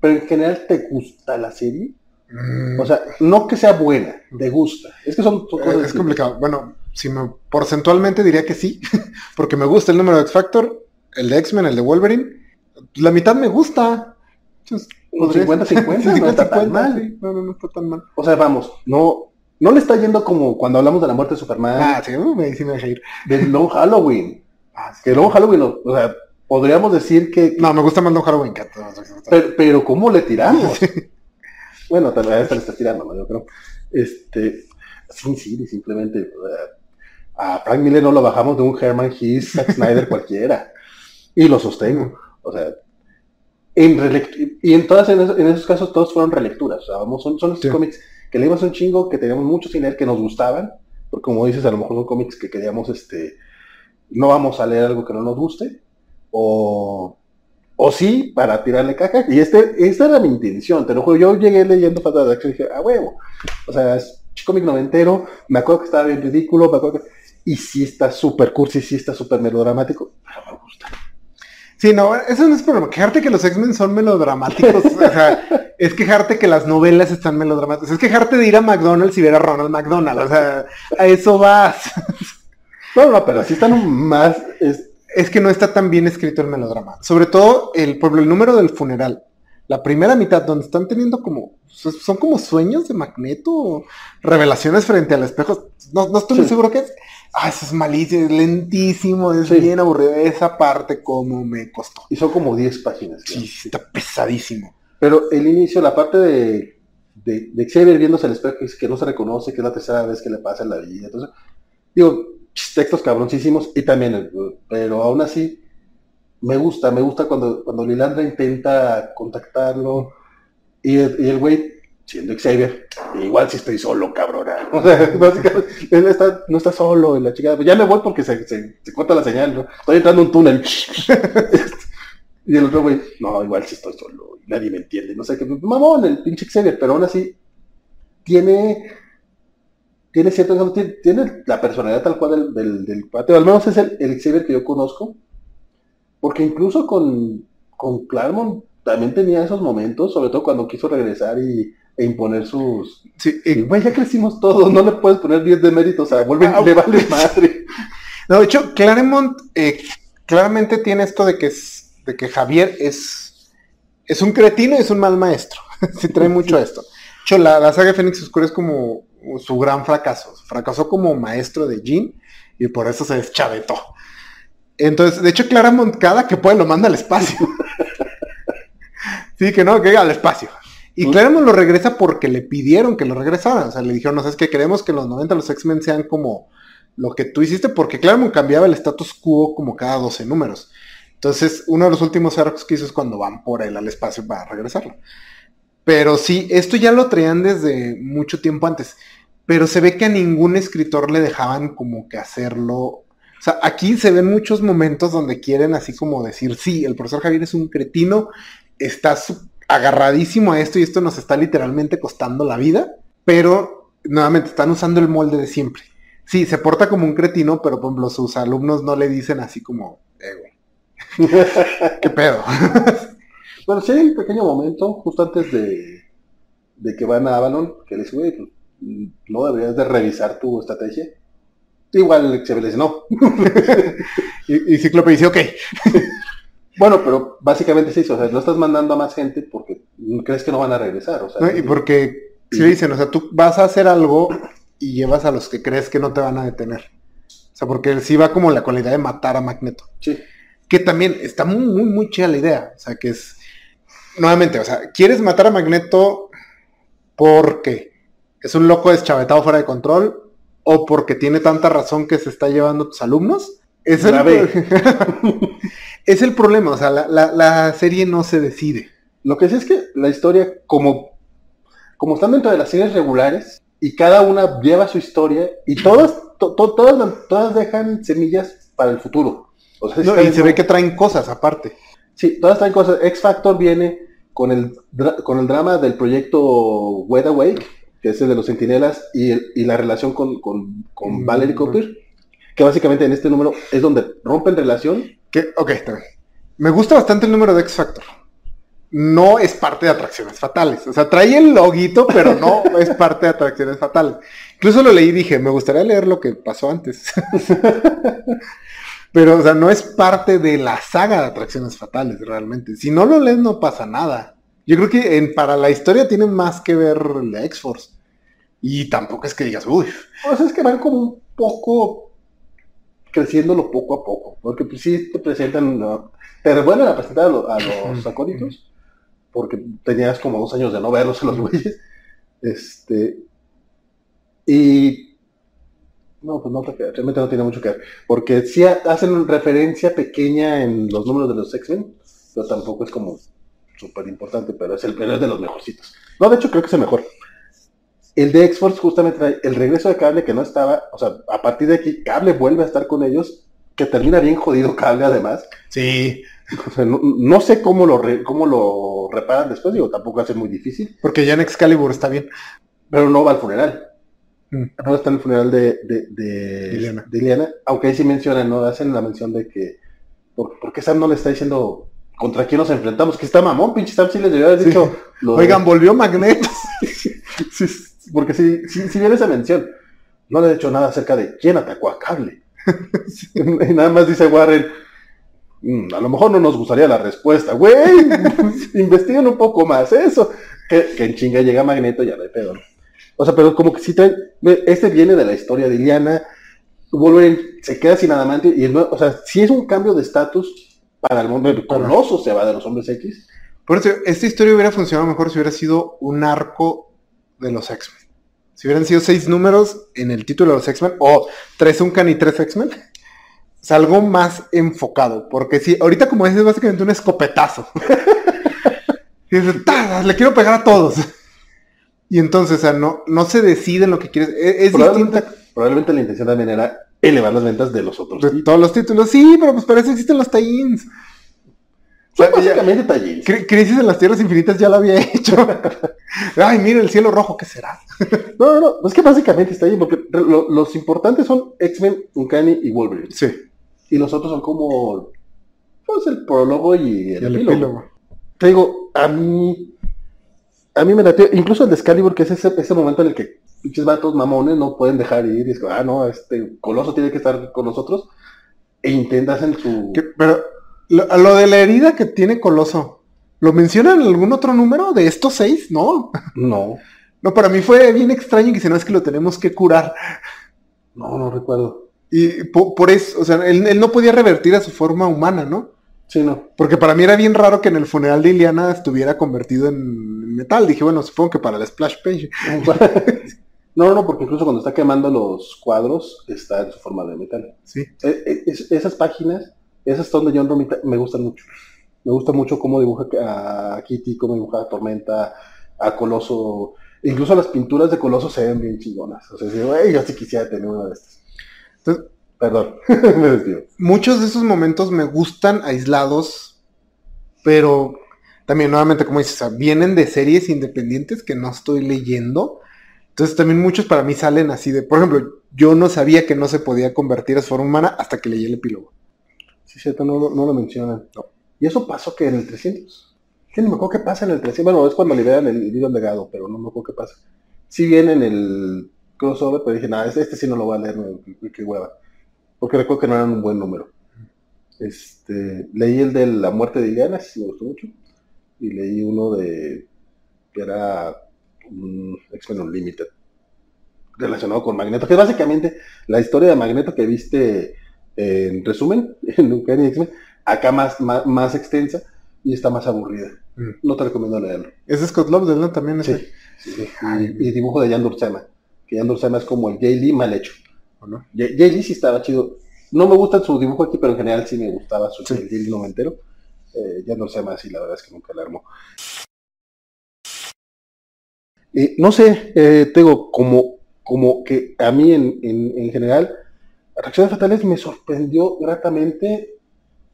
pero en general te gusta la serie. Mm, O sea, no que sea buena, te gusta. Es que son, son eh, cosas es complicado. Bueno, si me porcentualmente diría que sí, porque me gusta el número de X Factor, el de X-Men, el de Wolverine. La mitad me gusta. Entonces, Un podría- 50-50, no está tan 50-50, mal. sí. No, no, no está tan mal. O sea, vamos, no, no le está yendo como cuando hablamos de la muerte de Superman, Ah, sí, uh, me, sí me deja ir. de Long Halloween. Ah, sí. Que Long Halloween, o o sea, podríamos decir que, No, me gusta más Don Halloween que a todos. pero, pero ¿cómo le tiramos? bueno, tal vez le está tirando. Yo creo. Este, Sin City, simplemente. a Frank Miller no lo bajamos de un Herman Hughes, Zack Snyder cualquiera. Y lo sostengo. O sea, en y en todas, en esos, en esos casos, todos fueron relecturas. O sea, vamos, son, son esos Sí. cómics que leímos un chingo, que teníamos mucho sin leer, que nos gustaban. Porque como dices, a lo mejor son cómics que queríamos, este, no vamos a leer algo que no nos guste. O, o sí, para tirarle caca. Y este, esta era mi intención, te lo juro. Yo llegué leyendo Fatal Attraction y dije, a huevo. O sea, es cómic noventero. Me acuerdo que estaba bien ridículo. Me acuerdo que... Y sí está súper cursi, sí está súper melodramático. Pero me gusta. Sí, no, eso no es problema. Quejarte que los X-Men son melodramáticos. o sea, es quejarte que las novelas están melodramáticas. Es quejarte de ir a McDonald's y ver a Ronald McDonald. O sea, a eso vas. No, no, pero sí están más. es- Es que no está tan bien escrito el melodrama. Sobre todo el, por el número del funeral. La primera mitad, donde están teniendo como. Son como sueños de Magneto. Revelaciones frente al espejo. No, no estoy muy seguro que es. Ah, eso es malísimo, es lentísimo, es Sí. bien aburrido. Esa parte como me costó. y son como 10 páginas. ¿no? Sí, sí, está pesadísimo. Pero el inicio, la parte de, de, de Xavier viéndose al espejo, es que no se reconoce, que es la tercera vez que le pasa en la vida. Entonces, digo, textos cabroncísimos y también, el- pero aún así, me gusta, me gusta cuando, cuando Lilandra intenta contactarlo y el, y el güey, siendo Xavier, igual si estoy solo, cabrona. O sea, básicamente, él está, no está solo, y la chica, ya me voy porque se, se, se corta la señal, ¿no? Estoy entrando a un túnel. Y el otro güey, no, igual si estoy solo, nadie me entiende, no sé qué, mamón, el pinche Xavier, pero aún así tiene, tiene cierto, tiene, la personalidad tal cual del, del, del al menos es el, el Xavier que yo conozco, porque incluso con, con Claremont también tenía esos momentos, sobre todo cuando quiso regresar y, e imponer sus... Sí, y, Güey, ya crecimos todos, no le puedes poner 10 de mérito, o sea, vuelve, Ah, le vale madre. no, de hecho, Claremont eh, claramente tiene esto de que es, de que Javier es, es un cretino y es un mal maestro. Se trae mucho a esto. De hecho, la, la saga de Fénix Oscuro es como su gran fracaso. Fracasó como maestro de Jean y por eso se deschavetó. Entonces, de hecho, Claremont cada que puede lo manda al espacio. sí, que no, que al espacio. Y Claremont lo regresa porque le pidieron que lo regresara. O sea, le dijeron, no sabes que queremos que en los 90 los X-Men sean como lo que tú hiciste, porque Claremont cambiaba el status quo como cada 12 números. Entonces, uno de los últimos arcos que hizo es cuando van por él al espacio para regresarlo. Pero sí, esto ya lo traían desde mucho tiempo antes. Pero se ve que a ningún escritor le dejaban como que hacerlo. O sea, aquí se ven muchos momentos donde quieren así como decir, sí, el profesor Javier es un cretino, está su- agarradísimo a esto y esto nos está literalmente costando la vida, pero nuevamente están usando el molde de siempre. Sí, se porta como un cretino, pero por ejemplo sus alumnos no le dicen así como, eh, güey, ¿qué pedo? Bueno, sí hay un pequeño momento, justo antes de, de que van a Avalon, que le dice, güey, pues, no deberías de revisar tu estrategia. Igual el Xavier le dice, no. y, y Cíclope dice, ok, Bueno, pero básicamente sí, o sea, no estás mandando a más gente porque crees que no van a regresar. O sea, ¿no? y porque si le dicen, o sea, tú vas a hacer algo y llevas a los que crees que no te van a detener. O sea, porque sí va como la cualidad de matar a Magneto. Sí, Que también está muy, muy, muy chida la idea. O sea, que es. Nuevamente, o sea, ¿quieres matar a Magneto porque es un loco deschavetado fuera de control? ¿O porque tiene tanta razón que se está llevando a tus alumnos? Es el, La. es el problema. O sea, la, la- la serie no se decide. Lo que sí es que la historia, como, como están dentro de las series regulares, y cada una lleva su historia, y todas, to- to- todas, todas dejan semillas para el futuro. O sea, No, y se ve que traen cosas aparte. Sí, todas están cosas. X Factor viene con el, con el drama del proyecto Wed Awake, que es el de los sentinelas, y, el- y la relación con, con, con Mm, Valerie Cooper, que básicamente en este número es donde rompen relación. Que, ok, está bien. Me gusta bastante el número de X Factor. No es parte de atracciones fatales. O sea, trae el loguito, pero no es parte de atracciones fatales. Incluso lo leí y dije, me gustaría leer lo que pasó antes. pero, o sea, no es parte de la saga de atracciones fatales, realmente. Si no lo lees, no pasa nada. Yo creo que en, para la historia tiene más que ver la X-Force. Y tampoco es que digas, uy. Pues es que van como un poco creciéndolo poco a poco. Porque pues sí te presentan, te vuelven a presentar a, lo- a los acólitos. Porque tenías como dos años de no verlos a los güeyes. Este. Y. No, pues no, realmente no tiene mucho que ver. Porque sí ha- hacen referencia pequeña en los números de los X-Men, pero tampoco es como súper importante, pero es el pero es de los mejorcitos. No, de hecho creo que es el mejor. El de X-Force justamente trae el regreso de Cable que no estaba, o sea, a partir de aquí Cable vuelve a estar con ellos, que termina bien jodido Cable además. Sí, O sea, no, no sé cómo lo, re- cómo lo reparan después, digo, tampoco va a ser muy difícil, porque ya en Excalibur está bien. pero no va al funeral. Mm. No está en el funeral de, de, de, Ileana. de Ileana, aunque ahí sí mencionan, ¿no? Hacen la mención de que, ¿por, por qué Sam no le está diciendo contra quién nos enfrentamos? Que está mamón, pinche Sam sí les debió haber Sí. dicho. lo de- Oigan, volvió Magneto. Sí, porque si, si, si viene esa mención, no le he dicho nada acerca de quién atacó a Cable. y nada más dice Warren, "Mm, a lo mejor no nos gustaría la respuesta, güey. Investiguen un poco más eso. Que, en chinga llega Magneto, ya no hay pedo. O sea, pero como que si traen, este viene de la historia de Iliana, Wolverine se queda sin adamante y o sea, si es un cambio de estatus para el mundo, coloso se va de los hombres X. Por eso, esta historia hubiera funcionado mejor si hubiera sido un arco de los X-Men. Si hubieran sido seis números en el título de los X-Men, o tres Uncan y tres X-Men, es algo más enfocado. Porque si, ahorita como dices, es básicamente un escopetazo. y dices, "Ta, le quiero pegar a todos. Y entonces, o sea, no, no se decide en lo que quieres. Es, es Probablemente, distinta probablemente la intención también era elevar las ventas de los otros. de todos los títulos. Sí, pero pues para eso existen los tie-ins. Son básicamente talleres. Cri- Crisis en las Tierras Infinitas ya lo había hecho. Ay, mira el cielo rojo, ¿qué será? No, no, no, es que básicamente está ahí, porque lo- los importantes son X-Men, Uncanny y Wolverine. Sí, Y los otros son como, pues el prólogo y el, el epílogo. epílogo. Te digo, a mí, a mí me latió, incluso el de Excalibur, que es ese, ese momento en el que pinches vatos mamones no pueden dejar ir, y es como, ah, no, este coloso tiene que estar con nosotros, e intentas en su... Que- pero lo, de la herida que tiene Coloso, ¿lo mencionan en algún otro número de estos seis? No. No, No, para mí fue bien extraño que si no es que lo tenemos que curar. no, no recuerdo. Y po- por, eso, o sea, él, él no podía revertir a su forma humana, ¿no? Sí, no. Porque para mí era bien raro que en el funeral de Iliana estuviera convertido en metal. Dije, bueno, supongo que para la splash page. No, no, porque incluso cuando está quemando los cuadros, está en su forma de metal. Sí. Eh, eh, es- esas páginas, esas son de John Romita, me gustan mucho. Me gusta mucho cómo dibuja a Kitty, cómo dibuja a Tormenta, a Coloso. Incluso las pinturas de Coloso se ven bien chingonas. O sea, sí, güey, yo sí quisiera tener una de estas. Entonces, Perdón, me desvío. muchos de esos momentos me gustan aislados, pero también nuevamente, como dices, o sea, vienen de series independientes que no estoy leyendo. Entonces también muchos para mí salen así de, por ejemplo, yo no sabía que no se podía convertir a su forma humana hasta que leí el epílogo. Sí, cierto, no, lo- no lo mencionan. Y eso pasó que en el 300. Que ni me acuerdo qué pasa en el 300. Bueno, es cuando liberan el libro legado, pero no me acuerdo qué pasa. Sí viene en el crossover, pero dije, nada, este, este sí no lo voy a leer, no, qué- qué hueva. Porque recuerdo que no eran un buen número. Este, leí el de la muerte de Ileana, sí me gustó mucho. Y leí uno de que era un X-Men Unlimited relacionado con Magneto, que es básicamente la historia de Magneto que viste en resumen en Uncanny X-Men, acá más, más, más extensa y está más aburrida. Mm. No te recomiendo leerlo. Es Scott Lobdell, ¿no? También Sí, ese. sí, sí. Y, y dibujo de Jan Dursema, que Jan Dursema es como el Jay Lee mal hecho. ¿o no? Jay Jay Lee sí estaba chido. No me gusta su dibujo aquí, pero en general sí me gustaba su Jay Lee noventero. Eh, Jan Dursema sí, la verdad es que nunca la armó. Eh, no sé, eh, te digo, como, como que a mí en, en, en general, Atracciones Fatales me sorprendió gratamente,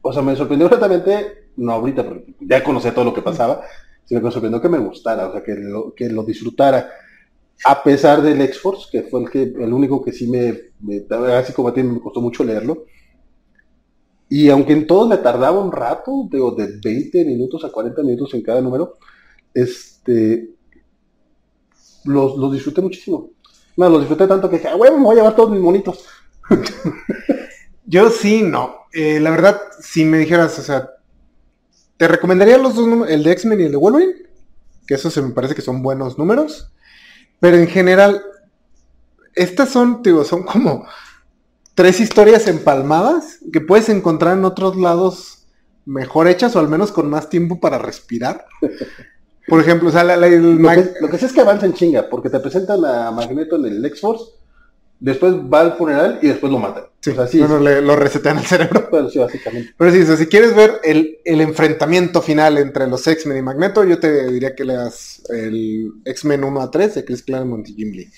o sea, me sorprendió gratamente, no ahorita, porque ya conocía todo lo que pasaba, sino que me sorprendió que me gustara, o sea, que lo, disfrutara, a pesar del X-Force, que fue el único que sí me, me, así como a ti me costó mucho leerlo, Y aunque en todos me tardaba un rato, digo, de 20 minutos a 40 minutos en cada número, este, los, los disfruté muchísimo. No, los disfruté tanto que dije, ah, bueno, me voy a llevar todos mis monitos. Yo sí, no. Eh, la verdad, si me dijeras, o sea, te recomendaría los dos números, el de X-Men y el de Wolverine, que esos se me parece que son buenos números. Pero en general, estas son, digo, son como tres historias empalmadas que puedes encontrar en otros lados mejor hechas o al menos con más tiempo para respirar. Por ejemplo, o sea, la, la, el lo, que, lo, que, sí es que avanza en chinga, porque te presentan a Magneto en el X-Force, después va al funeral y después lo matan. Sí, o sea, sí, no, no, le, lo resetean el cerebro. Pero sí, básicamente. Pero sí, o sea, si quieres ver el, el enfrentamiento final entre los X-Men y Magneto, yo te diría que leas el X-Men 1 a 3 de Chris Claremont y Jim Lee.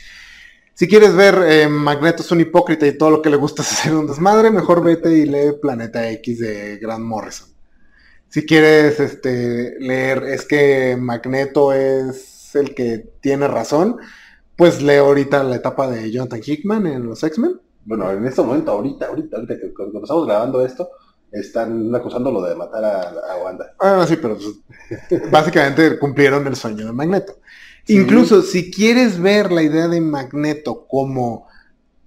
Si quieres ver eh, Magneto es un hipócrita y todo lo que le gusta es hacer un desmadre, mejor vete y lee Planeta X de Grant Morrison. Si quieres este, leer es que Magneto es el que tiene razón, pues lee ahorita la etapa de Jonathan Hickman en los X-Men. Bueno, en este momento, ahorita, ahorita, ahorita que cuando estamos grabando esto, están acusándolo de matar a, a Wanda. Ah, sí, pero pues, básicamente cumplieron el sueño de Magneto. Sí. Incluso si quieres ver la idea de Magneto como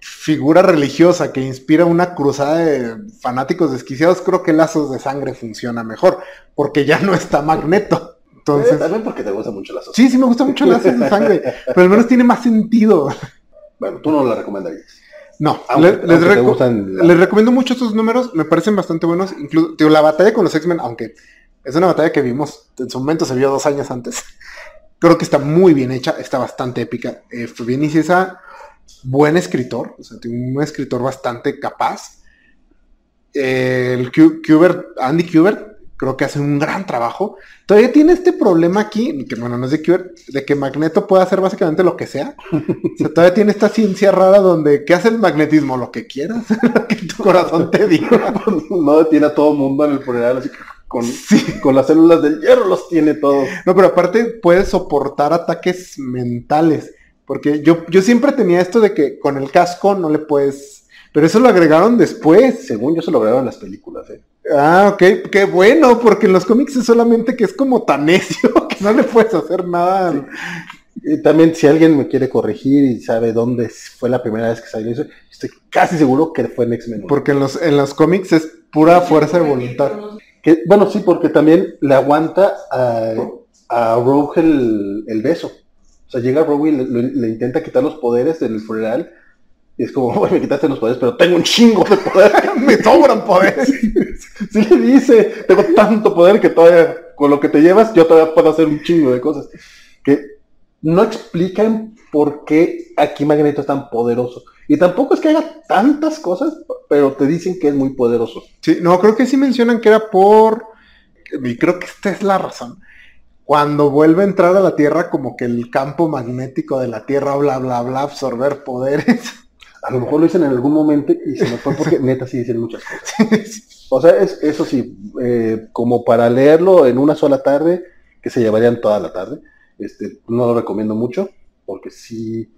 figura religiosa que inspira una cruzada de fanáticos desquiciados, creo que Lazos de Sangre funciona mejor, porque ya no está Magneto. Entonces, eh, también porque te gusta mucho Lazos. Sí, sí me gusta mucho de Sangre, pero al menos tiene más sentido. Bueno, tú no la recomendarías. No, aunque, les, reco la... les, recomiendo mucho estos números, me parecen bastante buenos. Incluso, digo, la batalla con los X-Men, aunque es una batalla que vimos, en su momento se vio dos años antes. Creo que está muy bien hecha, está bastante épica. Eh, bien esa buen escritor, o sea, un escritor bastante capaz. Eh, el Kubert, Andy Kubert, creo que hace un gran trabajo. Todavía tiene este problema aquí, que bueno, no es de Kubert, de que Magneto puede hacer básicamente lo que sea. O sea, todavía tiene esta ciencia rara donde, ¿qué hace el magnetismo? Lo que quieras, lo que tu corazón te diga. no tiene a todo mundo en el funeral, así que con, sí. con las células del hierro los tiene todos. No, pero aparte puede soportar ataques mentales. Porque yo, yo siempre tenía esto de que con el casco no le puedes. Pero eso lo agregaron después. Según yo se lo agregaron en las películas, ¿eh? Ah, ok, qué bueno, porque en los cómics es solamente que es como tan necio que no le puedes hacer nada. Sí. Y también si alguien me quiere corregir y sabe dónde fue la primera vez que salió eso, estoy casi seguro que fue en X-Men. Porque en los, en los cómics es pura fuerza de voluntad. Que, bueno, sí, porque también le aguanta a, a Rogue el, el beso. O sea, llega Rogue y le, le, le, intenta quitar los poderes del funeral. Y es como, me quitaste los poderes, pero tengo un chingo de poder. me sobran poderes. Sí, sí, le dice, tengo tanto poder que todavía, con lo que te llevas, yo todavía puedo hacer un chingo de cosas. Que no explican por qué aquí Magneto es tan poderoso. Y tampoco es que haga tantas cosas, pero te dicen que es muy poderoso. Sí, no, creo que sí mencionan que era por... Y creo que esta es la razón cuando vuelve a entrar a la Tierra, como que el campo magnético de la Tierra, bla, bla, bla, absorber poderes. A lo mejor lo dicen en algún momento y se me fue porque neta sí dicen muchas cosas. O sea, es, eso sí, eh, como para leerlo en una sola tarde, que se llevarían toda la tarde, este, no lo recomiendo mucho, porque sí,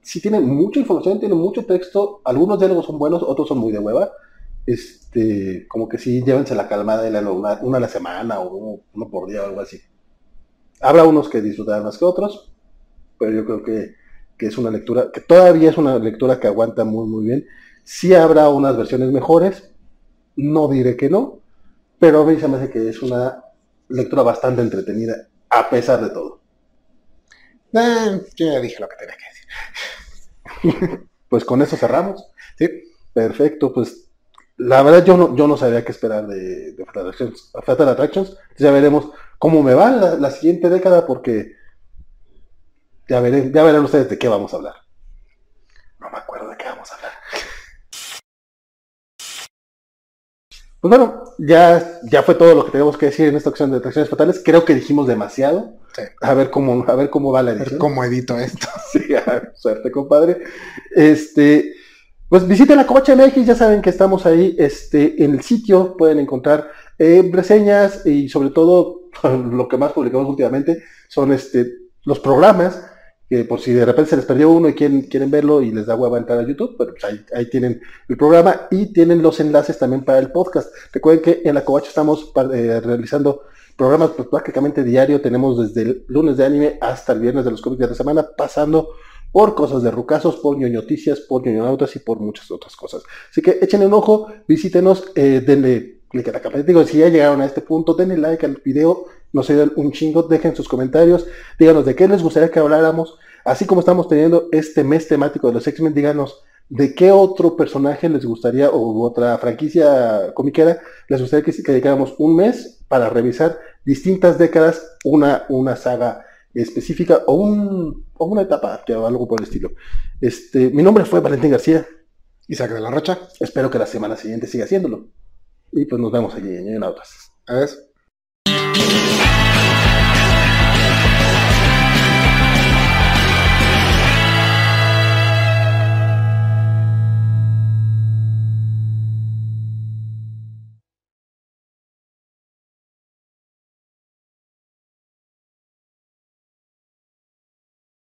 sí tiene mucha información, tiene mucho texto, algunos diálogos son buenos, otros son muy de hueva, este, como que sí, llévense la calmada de una, una a la semana o uno, uno por día o algo así. Habrá unos que disfrutarán más que otros, pero yo creo que, que, es una lectura, que todavía es una lectura que aguanta muy, muy bien. Sí habrá unas versiones mejores, no diré que no, pero a mí se me hace que es una lectura bastante entretenida, a pesar de todo. Eh, yo ya dije lo que tenía que decir. pues con eso cerramos. Sí, perfecto, pues la verdad yo no, yo no sabía qué esperar de, de Fatal Attractions. Fatal Attractions. Ya veremos cómo me va la, la, siguiente década porque ya, veré, ya verán ustedes de qué vamos a hablar. No me acuerdo de qué vamos a hablar. Pues bueno, ya, ya fue todo lo que tenemos que decir en esta ocasión de atracciones fatales. Creo que dijimos demasiado. Sí. A ver cómo, a ver cómo va la edición. A ver cómo edito esto. sí, a ver, suerte, compadre. Este, pues visiten la Covacha MX, ya saben que estamos ahí, este, en el sitio pueden encontrar eh, reseñas y sobre todo lo que más publicamos últimamente son este, los programas por si de repente se les perdió uno y quieren, quieren verlo y les da hueva entrar a YouTube, pero pues ahí, ahí, tienen el programa y tienen los enlaces también para el podcast. Recuerden que en la Covacha estamos eh, realizando programas pues, prácticamente diario, tenemos desde el lunes de anime hasta el viernes de los cómics de la semana, pasando por cosas de rucasos, por ñoñoticias, por ñoñonautas y por muchas otras cosas. Así que echen un ojo, visítenos, eh, denle clic a la campanita. Digo, si ya llegaron a este punto, denle like al video, nos ayudan un chingo, dejen sus comentarios, díganos de qué les gustaría que habláramos, así como estamos teniendo este mes temático de los X-Men, díganos de qué otro personaje les gustaría o otra franquicia comiquera les gustaría que, que dedicáramos un mes para revisar distintas décadas, una, una saga específica o, un, o una etapa, que algo por el estilo. Este, mi nombre fue Valentín García. Isaac de la Rocha. Espero que la semana siguiente siga haciéndolo. Y pues nos vemos allí en. Adiós.